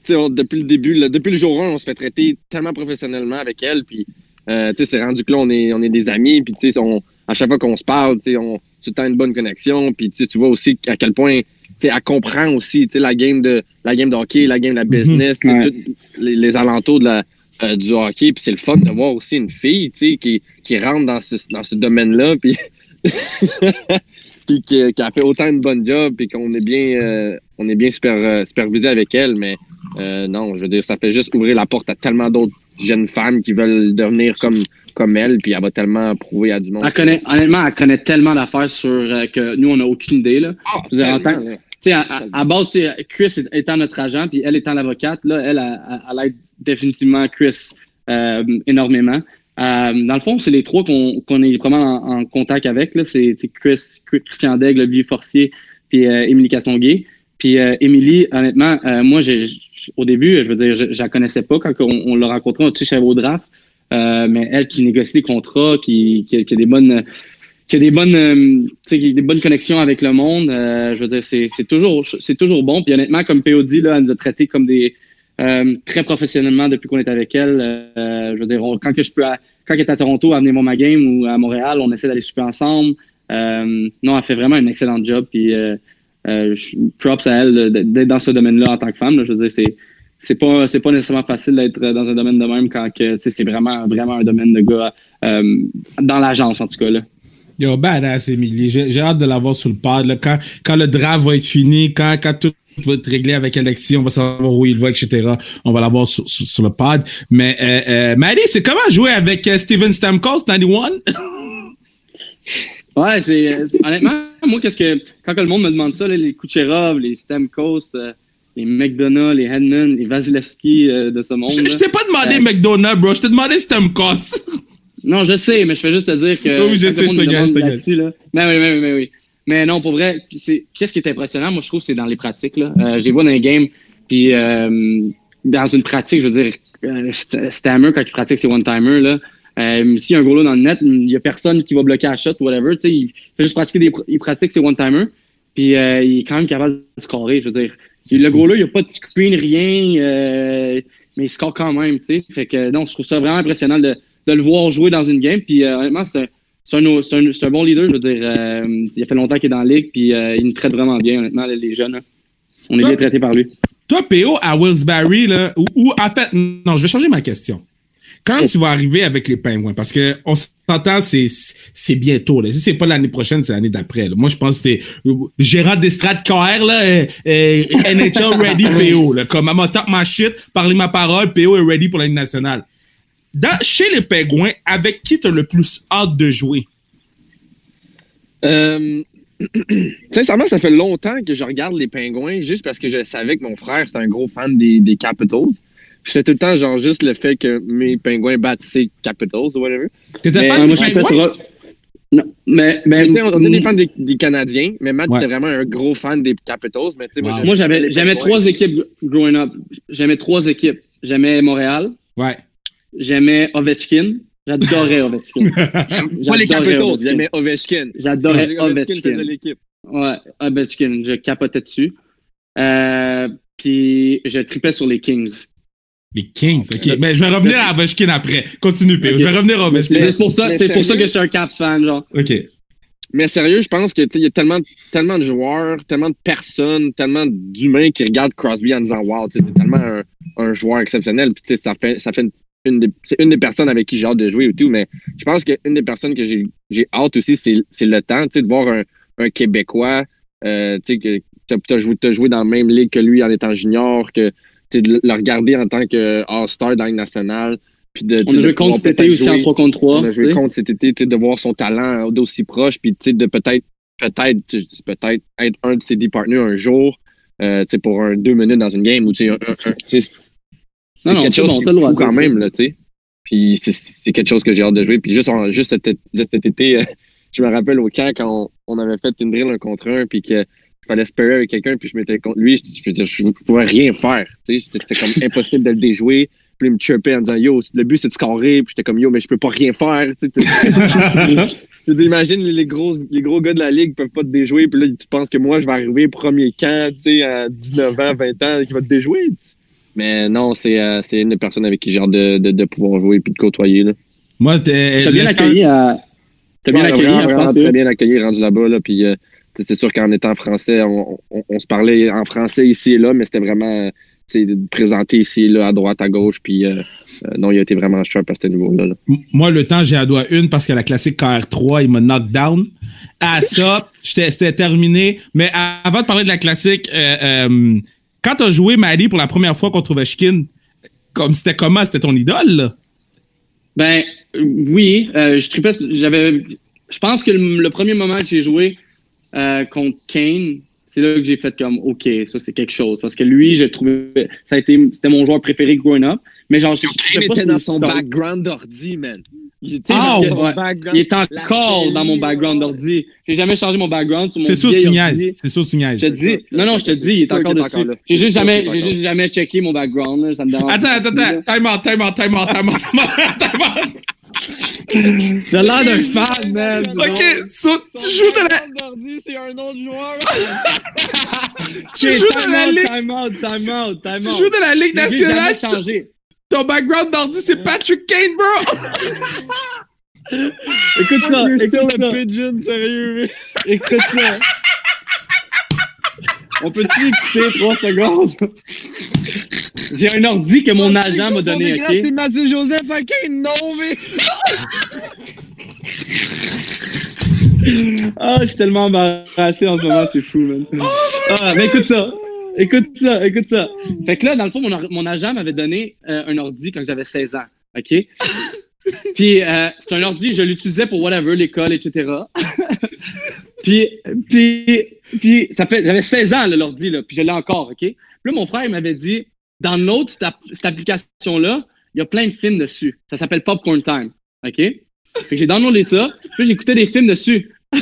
on- depuis le début, là, depuis le jour 1, on se fait traiter tellement professionnellement avec elle. Puis, euh, tu sais, c'est rendu que là, on est, on est des amis. Puis, tu sais, on- à chaque fois qu'on se parle, tu sais, on a tout le temps une bonne connexion. Puis, tu vois aussi à quel point, elle comprend aussi, tu sais, la game de, la game de hockey, la game de la business, Ouais. tous les, les alentours de la, euh, du hockey. Puis, c'est le fun de voir aussi une fille, tu sais, qui, qui rentre dans ce, dans ce domaine-là. (laughs) Puis, puis qui, qui a fait autant une bonne job, puis qu'on est bien, euh, on est bien super, euh, supervisé avec elle, mais euh, non, je veux dire, ça fait juste ouvrir la porte à tellement d'autres jeunes femmes qui veulent devenir comme, comme elle, puis elle va tellement prouver à du monde. Elle connaît, honnêtement, elle connaît tellement d'affaires sur euh, que nous, on n'a aucune idée. Là. Ah, Tu sais, à, à- à base, Chris étant notre agent, puis elle étant l'avocate, là, elle, elle, aide définitivement Chris euh, énormément. Euh, dans le fond, c'est les trois qu'on qu'on est vraiment en, en contact avec. là. C'est Chris, Chris- Christian Daigle, Vieux Forcier, puis euh, Émilie Castonguay. Puis euh, Émilie, honnêtement, euh, moi, j'- au début, je veux dire, je, je la connaissais pas quand on, on l'a rencontrée, on touchait au draft. Euh, mais elle qui négocie des contrats, qui, qui, qui a des bonnes qui a des bonnes, euh, des bonnes connexions avec le monde. euh, je veux dire, c'est toujours, toujours bon. Puis honnêtement, comme PO dit, là, elle nous a traités comme des euh, très professionnellement depuis qu'on est avec elle. Je veux dire, quand que je peux, quand elle est à Toronto, amener mon ma game ou à Montréal, on essaie d'aller souper ensemble. Non, elle fait vraiment un excellent job. Puis props à elle d'être dans ce domaine-là en tant que femme. je veux dire, c'est c'est pas c'est pas nécessairement facile d'être dans un domaine de même quand que c'est vraiment vraiment un domaine de gars dans l'agence en tout cas là. Yo, badass, Emily. J'ai hâte de l'avoir sur le là. Quand, quand le draft va être fini, quand, quand tout va être réglé avec Alexis, on va savoir où il va, etc. On va l'avoir sur, sur, sur le pod. Mais, euh, euh, Maddie, c'est comment jouer avec euh, Steven Stamkos, 91? Ouais, c'est honnêtement, moi qu'est-ce que quand que le monde me demande ça, là, les Kucherov, les Stamkos, euh, les McDonough, les Hedman, les Vasilevski euh, de ce monde. Je t'ai pas demandé Euh, McDonough, bro. Je t'ai demandé Stamkos. Non, je sais, mais je fais juste te dire que. Oui, je sais, je te gagne, je te gagne. là- Mais oui, mais oui, mais oui. Mais non, pour vrai, qu'est-ce qui est impressionnant, moi je trouve, c'est dans les pratiques. Là. Euh, J'ai vu dans les games, puis euh, dans une pratique, je veux dire, euh, St- Stammer, quand il pratique ses one-timers, là, euh, s'il y a un goal dans le net, il y a personne qui va bloquer la shot ou whatever. tu sais, Il fait juste pratiquer des, il pratique ses one-timers, puis euh, il est quand même capable de scorer. Je veux dire, le goal-là, il n'y a pas de screen, rien, mais il score quand même. tu sais. Fait que non, je trouve ça vraiment impressionnant de, de le voir jouer dans une game. Puis euh, honnêtement, c'est un, un, un- bon leader. Je veux dire, euh, il a fait longtemps qu'il est dans la ligue, puis euh, il nous traite vraiment bien, honnêtement, les- jeunes. là. On est bien traités par lui. Toi, PO, à Willsbury, là, ou, ou en fait, non, je vais changer ma question. Quand tu vas arriver avec les Penguins, parce que on s'entend, c'est bientôt. Là. Si c'est pas l'année prochaine, c'est l'année d'après. Moi, je pense que c'est Gérard Destrade KR, là, euh, (laughs) NHL ready PO. Là, comme top ma shit, parlez ma parole, PO est ready pour l'année nationale. Dans, chez les Penguins, avec qui t'as le plus hâte de jouer? Euh, (clears throat) sincèrement, ça fait longtemps que je regarde les Pingouins juste parce que je savais que mon frère c'était un gros fan des, des Capitals. C'était tout le temps genre juste le fait que mes Pingouins battent ces Capitals ou whatever. T'étais Mais, fan Ouais, des moi, je suis pas Penguins? sur. Non, mais, mais On était des fans des, des Canadiens, mais Matt Ouais. était vraiment un gros fan des Capitals. Mais tu Wow. moi, j'avais j'aimais Pingouins. trois équipes gr- growing up. J'aimais trois équipes. J'aimais Montréal, Ouais. J'aimais Ovechkin. J'adorais (laughs) Ovechkin. Pas les j'aimais Ovechkin. J'adorais Ovechkin faisait Ovechkin. l'équipe. Ouais, Ovechkin, je capotais dessus. Euh, puis je tripais sur les Kings. Les Kings, ok. Mais je vais revenir à Ovechkin après. Continue. Ok. Je vais revenir à C'est Ovechkin. juste pour ça, c'est pour ça que j'étais un Caps fan, genre. Ok. Mais sérieux, je pense que tu sais, il y a tellement, tellement de joueurs, tellement de personnes, tellement d'humains qui regardent Crosby en disant Wow, tu sais, c'est tellement un, un joueur exceptionnel. Puis, tu sais, ça fait, ça fait une, une des, c'est une des personnes avec qui j'ai hâte de jouer et tout. Mais je pense qu'une des personnes que j'ai j'ai hâte aussi, c'est c'est le temps tu sais, de voir un, un Québécois euh, tu sais, que tu as, joué, t'as joué dans la même ligue que lui en étant junior, que tu sais, de le regarder en tant que All-Star dans la nationale. Puis de, On a joué contre cet été aussi en jouer- 3 contre 3. on a joué contre cet été, tu sais, de voir son talent d'aussi proche, puis tu sais, de peut-être peut-être peut-être être un de ses dix partners un jour, euh, tu sais, pour un deux minutes dans une game ou tu sais, un- un- un- c'est quelque chose qui est quand même là, tu sais. Puis c'est quelque chose que j'ai hâte de jouer. Puis juste en- juste cet, été, euh, (laughs) je me rappelle au camp quand on, on avait fait une drill un contre un, puis que fallait se avec quelqu'un, puis je m'étais contre lui, je, je veux dire, je, je pouvais rien faire, tu sais, c'était comme impossible de le déjouer. Puis il me chirpait en disant Yo, le but c'est de scorer. Puis j'étais comme Yo, mais je peux pas rien faire. Tu sais, (laughs) je veux dire, imagine les gros, les gros gars de la ligue peuvent pas te déjouer. Puis là, tu penses que moi, je vais arriver premier camp, tu sais, à 19 ans, 20 ans, qui va te déjouer. Mais non, c'est euh, c'est une des personnes avec qui j'ai hâte de, de, de pouvoir jouer puis de côtoyer. Là. Moi, t'es. T'as bien accueilli à. T'as bien accueilli, vraiment, hein, je vraiment pense très que. bien accueilli rendu là-bas. Là, puis euh, c'est sûr qu'en étant français, on, on, on se parlait en français ici et là, mais c'était vraiment euh, présenté ici et là, à droite, à gauche. Puis euh, euh, non, il a été vraiment sharp à ce niveau-là. là. Moi, le temps, j'ai à doigt une parce que la classique KR3, il m'a knock down. À ça, j'étais- c'était terminé. Mais avant de parler de la classique, euh, euh, quand t'as joué Maddie pour la première fois contre Ovechkin, comme c'était comment? C'était ton idole, là? Ben oui, euh, je tripais. J'avais. Je pense que le, le premier moment que j'ai joué euh, contre Kane, c'est là que j'ai fait comme, OK, ça c'est quelque chose. Parce que lui, je trouvais, ça a été, c'était mon joueur préféré growing up. Mais genre, je Kane je était sais dans pas son background d'ordi, man. Il, tu Ah, parce que ouais. Il est encore télé, dans mon background d'ordi. J'ai jamais changé mon background sur mon C'est sûr tu niaises. C'est sûr que tu niaises. Je te dis, non, non, je te dis, il est encore dessus. J'ai juste jamais, j'ai juste jamais checké mon background, là, ça me dérange. Attends, attends, attends. Time out, time out, time out, time out, (laughs) time out. J'ai l'air d'un fan, man. Ok, so, tu joues de la, d'ordi, c'est un autre joueur. (laughs) tu joues de la ligue, time out, time out, time tu out. joues de la ligue J'ai jamais nationale. Ton background d'ordi, c'est Patrick Kane, bro. (laughs) Écoute ça, You're still écoute ça, a pigeon, sérieux. (laughs) écoute ça. On peut-tu écouter trois secondes? J'ai un ordi que mon agent m'a donné, ok? C'est Mathieu Joseph à Kane, non, mais. Ah, je suis tellement embarrassé en ce moment, c'est fou, man. Ah, mais écoute ça. Écoute ça, écoute ça. Fait que là, dans le fond, mon, or- mon agent m'avait donné euh, un ordi quand j'avais 16 ans. OK? (laughs) Puis, euh, c'est un ordi, je l'utilisais pour whatever, l'école, etc. (laughs) puis, puis, puis, ça fait, j'avais 16 ans, là, l'ordi, là, puis je l'ai encore, OK? Puis là, mon frère, il m'avait dit, dans l'autre, cette application-là, il y a plein de films dessus. Ça s'appelle Popcorn Time. OK? Fait que j'ai downloadé ça, puis j'écoutais des films dessus. (laughs)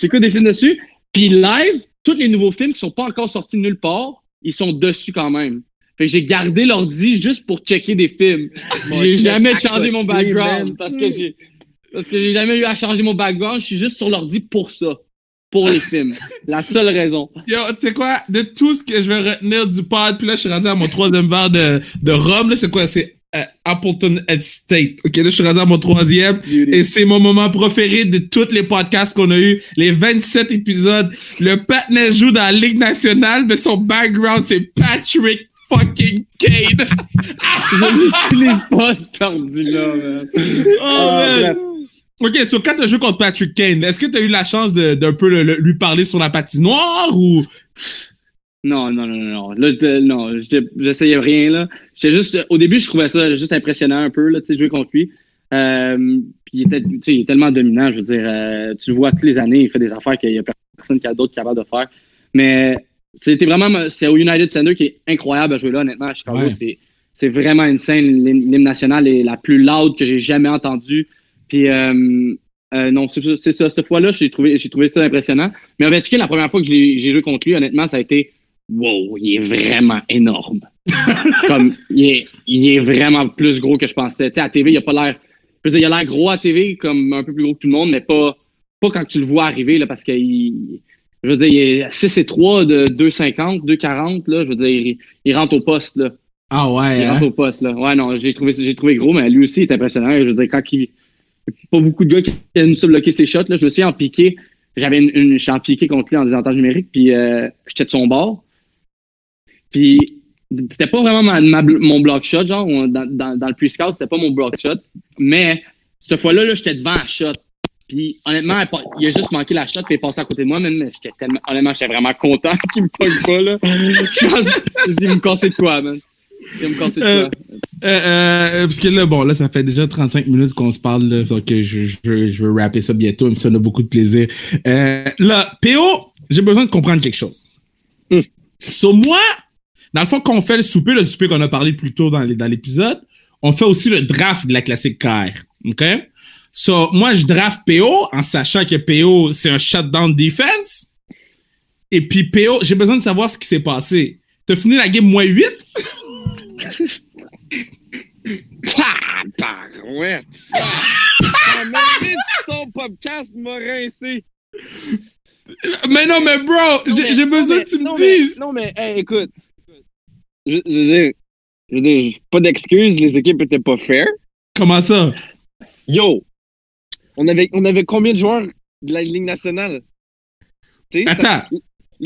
J'écoute des films dessus, puis live, tous les nouveaux films qui sont pas encore sortis de nulle part, ils sont dessus quand même. Fait que j'ai gardé l'ordi juste pour checker des films. J'ai jamais changé mon background man. parce que j'ai parce que j'ai jamais eu à changer mon background. Je suis juste sur l'ordi pour ça, pour les films. (laughs) La seule raison. Yo, tu sais quoi, de tout ce que je vais retenir du pod, puis là, je suis rendu à mon troisième verre de, de rhum, là, c'est quoi? C'est Appleton Estate. Ok, là, je suis rendu à mon troisième. Et c'est mon moment préféré de tous les podcasts qu'on a eu, les 27 épisodes. Le Patnais joue dans la Ligue nationale, mais son background, c'est Patrick fucking Kane. Je n'utilise pas cet ordi-là, man. Oh, Ah, man. Ok, sur quand tu as joué contre Patrick Kane, est-ce que tu as eu la chance de- d'un peu le- le- lui parler sur la patinoire ou? Non, non, non, non, non. Là, non, j'essayais rien, là. Juste, au début, je trouvais ça juste impressionnant un peu, là, tu sais, de jouer contre lui. Euh, puis il était, est tellement dominant, je veux dire, euh, tu le vois toutes les années, il fait des affaires qu'il y a personne qui a d'autres capable de faire. Mais c'était vraiment, c'est au United Center qui est incroyable à jouer là, honnêtement, à Chicago. Ouais. C'est, c'est vraiment une scène, l'hymne national est la plus loud que j'ai jamais entendue. Puis, euh, euh, non, c'est ça, cette fois-là, j'ai trouvé, j'ai trouvé ça impressionnant. Mais Ovechkin, la première fois que j'ai joué contre lui, honnêtement, ça a été wow, il est vraiment énorme. (laughs) Comme, il est, il est vraiment plus gros que je pensais. Tu sais, à TV, il a pas l'air. Je veux dire, il a l'air gros à TV, comme un peu plus gros que tout le monde, mais pas, pas quand tu le vois arriver, là, parce qu'il. Je veux dire, il est 6 et 3 de 2,50, 2,40, là. Je veux dire, il, il rentre au poste, là. Ah ouais, Il hein? rentre au poste, là. Ouais, non, j'ai trouvé, j'ai trouvé gros, mais lui aussi, il est impressionnant. Je veux dire, quand il. Pas beaucoup de gars qui aiment ça bloquer ses shots, là. Je me suis en piqué. J'avais une, une, j'étais en piqué contre lui en désavantage numérique, puis euh, j'étais de son bord. Puis c'était pas vraiment ma, ma bl- mon block shot, genre, dans, dans, dans le pre-scout, c'était pas mon block shot. Mais cette fois-là, là, j'étais devant la shot. Puis honnêtement, il a juste manqué la shot, puis il est passé à côté de moi, même, mais j'étais tellement, honnêtement, j'étais vraiment content (laughs) qu'il me pogne pas, là. Je pense qu'il me cassait de quoi, man. Il me cassait de Euh, quoi. Euh, euh, parce que là, bon, là, ça fait déjà 35 minutes qu'on se parle, là, donc je, je, veux, je veux rapper ça bientôt, même si on a beaucoup de plaisir. Euh, là, PO, j'ai besoin de comprendre quelque chose. Hmm. Sur moi, dans le fond, quand on fait le souper, le souper qu'on a parlé plus tôt dans les- dans l'épisode, on fait aussi le draft de la classique KR. OK? So, moi, je draft PO en sachant que PO, c'est un shutdown defense. Et puis PO, j'ai besoin de savoir ce qui s'est passé. T'as fini la game moins 8? Ah, barouette! Ah, même ton podcast m'a rincé. Mais non, mais bro, j'ai besoin que tu me dises. Non, mais, hey, écoute. Je, je veux dire, je veux dire, pas d'excuses, les équipes étaient pas fair. Comment ça? Yo! On avait, on avait combien de joueurs de la Ligue nationale? Attends,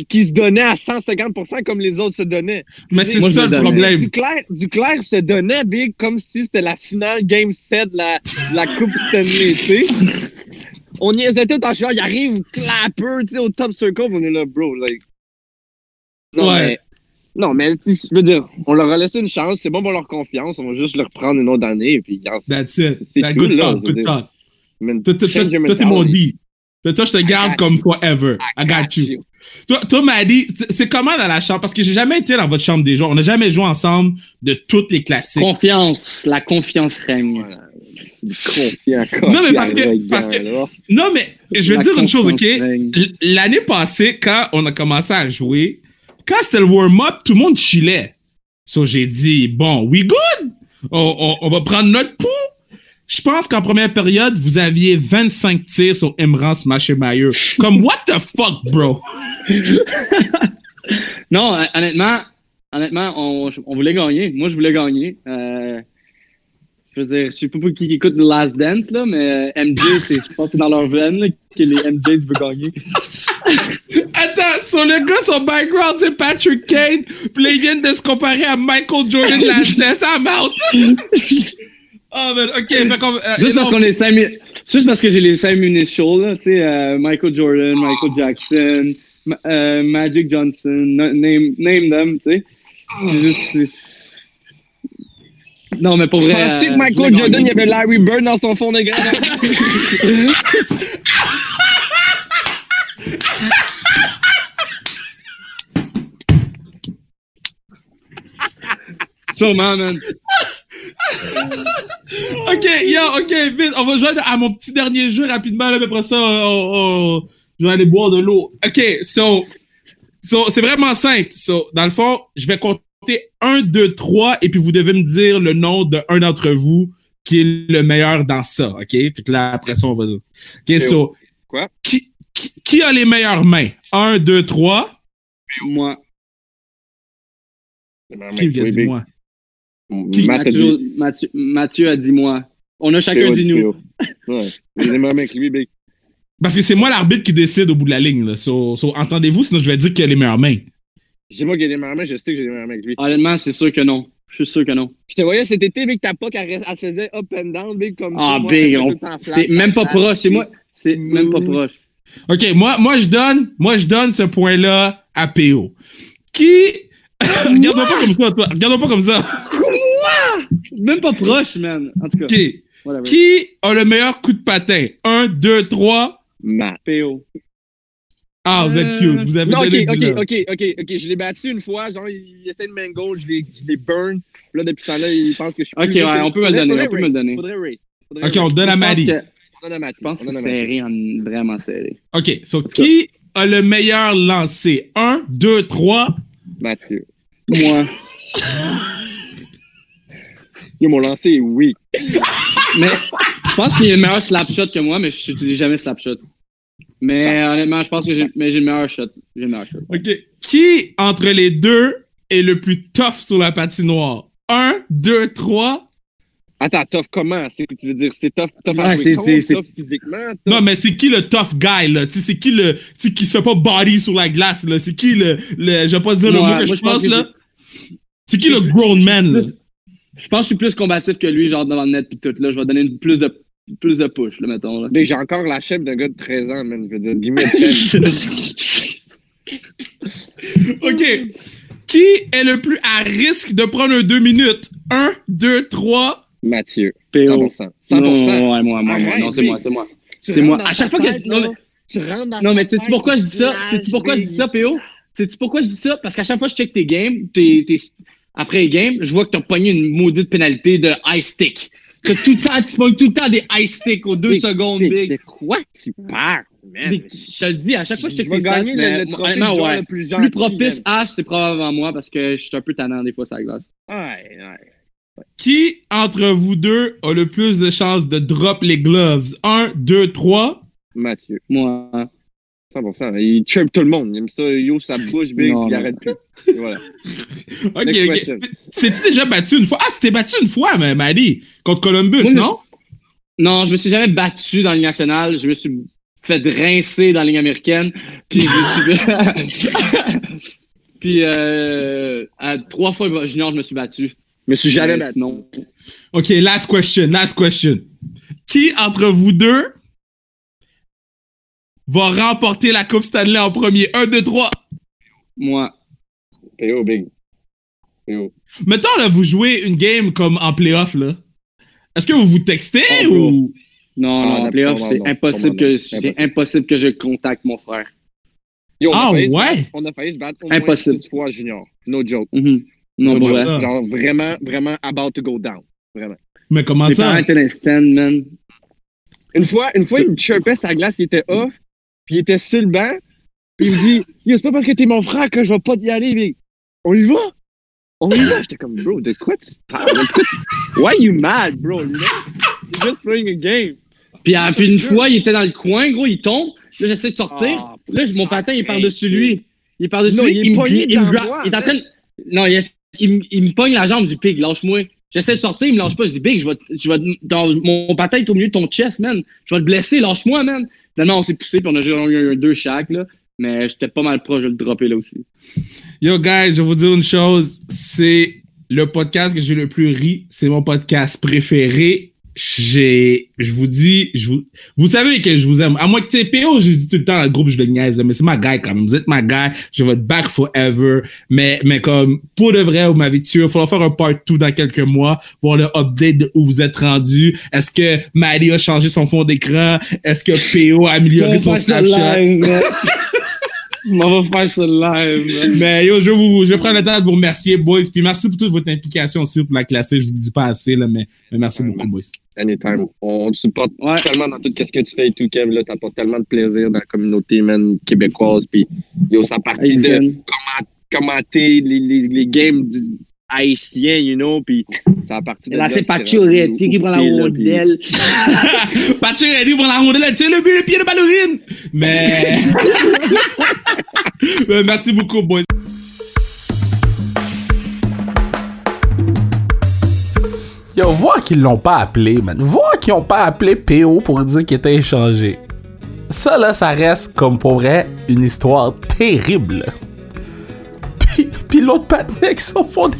qui se donnaient à 150% comme les autres se donnaient. mais c'est je ça le problème. Duclair, Duclair se donnait, Big, comme si c'était la finale Game 7 de la, de la Coupe Stanley, tu sais. On y était tout en chien, il arrive, clapper, tu sais, au top circle, on est là, bro, like. Non, Ouais. Non, mais, je veux dire, on leur a laissé une chance, c'est bon pour leur confiance, on va juste leur prendre une autre année, et puis, That's it. C'est That tout, good là, talk, good talk. Toi, t'es mon mentality. D. Toi, je te garde comme forever. I got you. Toi, toi Maddy, c'est- c'est comment dans la chambre? Parce que j'ai jamais été dans votre chambre des joueurs. On n'a jamais joué ensemble de toutes les classiques. Confiance, la confiance règne. Confiant, Non, mais parce que- parce que-. Non, mais je vais dire une chose, OK? L'année passée, quand on a commencé à jouer, quand c'était le warm-up, tout le monde chillait. So, j'ai dit, bon, we good? On, on- on va prendre notre pouls. Je pense qu'en première période, vous aviez 25 tirs sur Emran Smashermeyer. (laughs) Comme, what the fuck, bro? Non, hon- honnêtement, honnêtement, on, on voulait gagner. Moi, je voulais gagner. Euh, je veux dire, je sais pas pour qui écoute The Last Dance, là, mais euh, MJ, c'est, je pense que c'est dans leur veine là, que les MJs veulent gagner. (laughs) Attends, sur le gars, son background, c'est Patrick Kane. Puis là, ils viennent de se comparer à Michael Jordan last dance. I'm out. (laughs) oh, man, OK. Fait qu'on, euh, Juste parce non, qu'on est cinq mi- Juste parce que j'ai les cinq initials, là, tu sais, euh, Michael Jordan, Michael Jackson, Ma- euh, Magic Johnson, na- name, name them, tu sais. C'est Juste, c'est- Non, mais pour vrai. Penses-tu euh, que Michael je voulais Jordan, il y avait Larry Bird dans son fond de grain? (laughs) Sûrement, man. OK, yo, OK, vite, on va jouer à mon petit dernier jeu rapidement, là, après ça, on, on- je vais aller boire de l'eau. OK, so, so c'est vraiment simple. So, dans le fond, je vais compter 1, 2, 3, et puis vous devez me dire le nom d'un d'entre vous qui est le meilleur dans ça, OK? Puis que là, après ça, on va... OK, so... Quoi? Qui, qui, qui a les meilleures mains? 1, 2, 3. Moi. Qui vient Oui, dire big. moi? A Mathieu, dit- Mathieu, Mathieu a dit moi. On a chacun Théo dit dit nous. Théo. Ouais. Parce que c'est moi l'arbitre qui décide au bout de la ligne, là. So, so, entendez-vous, sinon je vais dire qu'il a les meilleures mains. J'ai moi qui ai des meilleures mains, je sais que j'ai des meilleures mains avec lui. Honnêtement, c'est sûr que non. Je suis sûr que non. Je te voyais cet été, big, ta POC, elle, elle faisait up and down, big, comme ça. Ah, moi, big, on- c'est même pas proche. C'est moi. C'est même pas proche. OK, moi, moi, je donne, moi, je donne ce point-là à PO. Qui. (coughs) Regarde-moi pas comme ça, toi. Regarde-moi pas comme ça. Même pas proche, man. En tout cas. OK. whatever. Qui a le meilleur coup de patin? Un, deux, trois. Matt. PO. Ah, vous êtes cute. Vous avez Non, ok, donné ok, love. ok, ok, ok. Je l'ai battu une fois, genre, il essaie de mango, je l'ai, je l'ai burn. Puis Là, depuis ce temps-là, il pense que je suis Ok, plus ouais, on peut me le donner, faudrait on peut me le donner. Faudrait race. Faudrait OK, on donne à Maddie. que- On donne à Matt. Je pense On que c'est serré, en- vraiment serré. OK, so cas. qui a le meilleur lancé? Un, deux, trois. Mathieu. Moi. Yo, mon lancer est weak. Mais je pense qu'il y a le meilleur slap shot que moi, mais je n'utilise jamais slap shot. Mais honnêtement, je pense que j'ai mais j'ai le meilleur shot. J'ai le meilleur shot. OK. Qui, entre les deux, est le plus tough sur la patinoire? Un, deux, trois. Attends, tough comment? C'est que tu veux dire, c'est tough, Ouais, c'est- tough physiquement? tough- Non, mais c'est qui le tough guy, là? Tu sais, c'est qui le. Qui se fait pas body sur la glace, là? C'est qui le. le je vais pas dire le mot que moi, je pense pense, que là. C'est qui le grown man, là? Je pense que je suis plus combatif que lui, genre devant le net pis tout. Là, je vais donner une- plus de plus de push, là, mettons. Là. Mais j'ai encore la chef d'un gars de 13 ans, man. Je veux dire, chance. (laughs) OK. Qui est le plus à risque de prendre un deux minutes? Un, deux, trois. Mathieu. PO. 100%. 100%. Non, ouais, moi, moi, moi. Non, c'est moi, c'est moi. C'est moi. À chaque fois que- non, là, mais- Tu rentres dans Non, mais sais-tu pourquoi je dis ça? tête, Sais-tu pourquoi je dis ça. PO? Sais-tu pourquoi je dis ça? Parce qu'à chaque fois que je check tes games, tes, tes- après les games, je vois que t'as pogné une maudite pénalité de high stick. T'as tout le temps, tu pognes tout le temps des high stick aux deux secondes, Big. De quoi tu parles, man? Big, Je te le dis, à chaque fois que je check vais gagner le- mais le trophée du ouais. le plus Plus propice. H, c'est probablement moi parce que je suis un peu tannant des fois sur la glace. Ouais, ouais. Qui entre vous deux a le plus de chances de drop les gloves? Un, deux, trois. Mathieu. Moi. 100%. Il chirp tout le monde. Il aime ça, yo, sa bouche, big, Non, il non. arrête plus. Et voilà. (laughs) OK, Next OK. question. T'es-tu déjà battu une fois? Ah, tu t'es battu une fois, mais Maddie, contre Columbus, Moi, non? Non, je me suis jamais battu dans la Ligue nationale. Je me suis fait rincer dans la Ligue américaine. Puis je me suis. (laughs) (laughs) puis euh, à trois fois junior, je me suis battu. Je me suis jamais Mais battu. sinon, OK, last question, last question. Qui entre vous deux va remporter la Coupe Stanley en premier? Un, deux, trois. moi. PO, big. PO. Mettons, là, vous jouez une game comme en playoff, là. Est-ce que vous vous textez Oh, ou... Non, Ah, non, en non, playoff, c'est impossible que impossible. impossible que je contacte mon frère. Yo, on, Ah, a failli se ouais? battre- on a failli se battre au moins Impossible. six fois junior. No joke. Mhm. Non, ça? Genre vraiment, vraiment about to go down. Vraiment. Mais comment ça? parents étaient man. Une fois, une fois, il me chirpait sa glace, il était off, puis il était sur le banc, puis il me dit c'est pas parce que t'es mon frère que je vais pas y aller, mais on y va! On y va! J'étais comme, bro, de quoi tu parles? Why you mad, bro? You're just playing a game. Puis, puis une fois, il était dans le coin, gros, il tombe. Là, j'essaie de sortir. Ah, là, mon patin, il est par-dessus lui. Il est par-dessus lui. il me- il me dans gra- moi, Il est en train de- Non, il, me- il me pogne la jambe du pig, lâche-moi. J'essaie de sortir, il me lâche pas. Je dis, Big, je vais, je vais, mon patin est au milieu de ton chest, man. Je vais te blesser, lâche-moi, man. Finalement, on s'est poussé, puis on a eu deux chaque, là. Mais j'étais pas mal proche de le dropper, là aussi. Yo, guys, je vais vous dire une chose. C'est le podcast que j'ai le plus ri. C'est mon podcast préféré. J'ai, je vous dis, je vous, vous savez que je vous aime. À moi que, PO, je dis tout le temps dans le groupe, je le niaise, là, mais c'est ma guy quand même. Vous êtes ma guy. Je vais être back forever. Mais, mais comme, pour de vrai, vous m'avez tué. Il faudra faire un part 2 dans quelques mois, voir le update de où vous êtes rendu. Est-ce que Maddie a changé son fond d'écran? Est-ce que PO a amélioré son Snapchat? (laughs) Je m'en vais faire ça live. Mais yo, je, vous, je vais prendre le temps de vous remercier, boys. Puis merci pour toute votre implication aussi pour la classe. Je vous le dis pas assez, là, mais, mais merci beaucoup, boys. Anytime. On, te supporte Ouais. tellement dans tout ce que tu fais et tout, Kev. Là, t'apportes tellement de plaisir dans la communauté, man, québécoise. Puis, yo, ça partie de comment- commenter les, les, les games du haïtien, you know, puis ça a parti de Là, là c'est Chioretti qui (laughs) prend la rondelle. Ready pour la rondelle, tiens le but, le pied de ballerine. Mais. (laughs) Mais merci beaucoup, boys. Yo, vois qu'ils l'ont pas appelé, man. Vois qu'ils ont pas appelé PO pour dire qu'il était échangé. Ça, là, ça reste, comme pour vrai, une histoire terrible. Patinet qui s'en fond.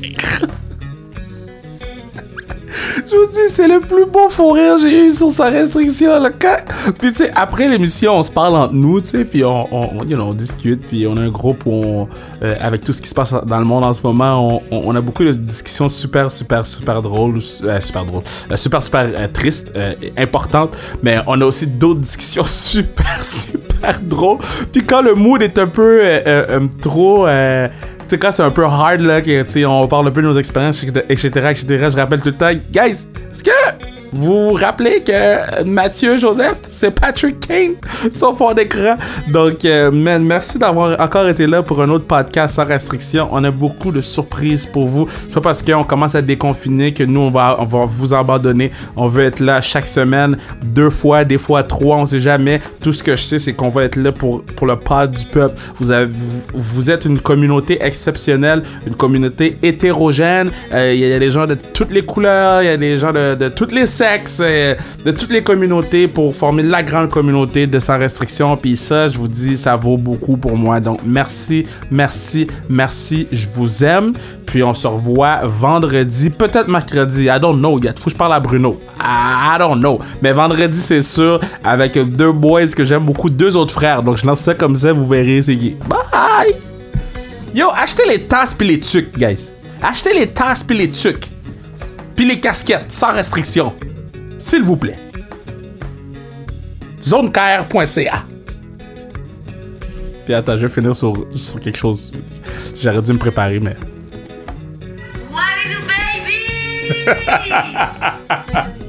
Je vous dis, c'est le plus beau fou que j'ai eu sur sa restriction. Là. Puis, tu sais, après l'émission, on se parle entre nous, tu sais, puis on, on, discute, puis on a un groupe où on, euh, avec tout ce qui se passe dans le monde en ce moment, on, a beaucoup de discussions super, super, super drôles, euh, super drôles, euh, super, super tristes, importantes, mais on a aussi d'autres discussions (laughs) super, super drôles. Puis quand le mood est un peu trop... sais, quand c'est un peu hard, là, que, on parle un peu de nos expériences, etc., etc., je rappelle tout le temps, guys, est-ce que vous vous rappelez que Mathieu Joseph, c'est Patrick Kane, (laughs) son fond d'écran? Donc, euh, merci d'avoir encore été là pour un autre podcast sans restriction. On a beaucoup de surprises pour vous. C'est pas parce qu'on commence à déconfiner que nous, on va, on va vous abandonner. On veut être là chaque semaine, deux fois, des fois trois, on sait jamais. Tout ce que je sais, c'est qu'on va être là pour, pour le pod du peuple. Vous, êtes une communauté exceptionnelle, une communauté hétérogène. Euh, Il y a des gens de toutes les couleurs, il y a des gens de, de toutes les sexes, euh, de toutes les communautés pour former la grande communauté de Sans Restriction. Puis ça, je vous dis, ça vaut beaucoup pour moi. Donc merci, merci, merci. Je vous aime. Puis on se revoit vendredi, peut-être mercredi. I don't know yet. Faut que je parle à Bruno. I don't know. Mais vendredi, c'est sûr, avec deux boys que j'aime beaucoup, deux autres frères. Donc je lance ça comme ça, vous verrez c'est. Bye! Yo, achetez les tasses puis les tucs, guys. Achetez les tasses puis les tucs. Puis les casquettes, sans restriction. S'il vous plaît. Zonekr.ca. Puis attends, je vais finir sur, sur quelque chose. J'aurais dû me préparer, mais. What do, baby? (laughs)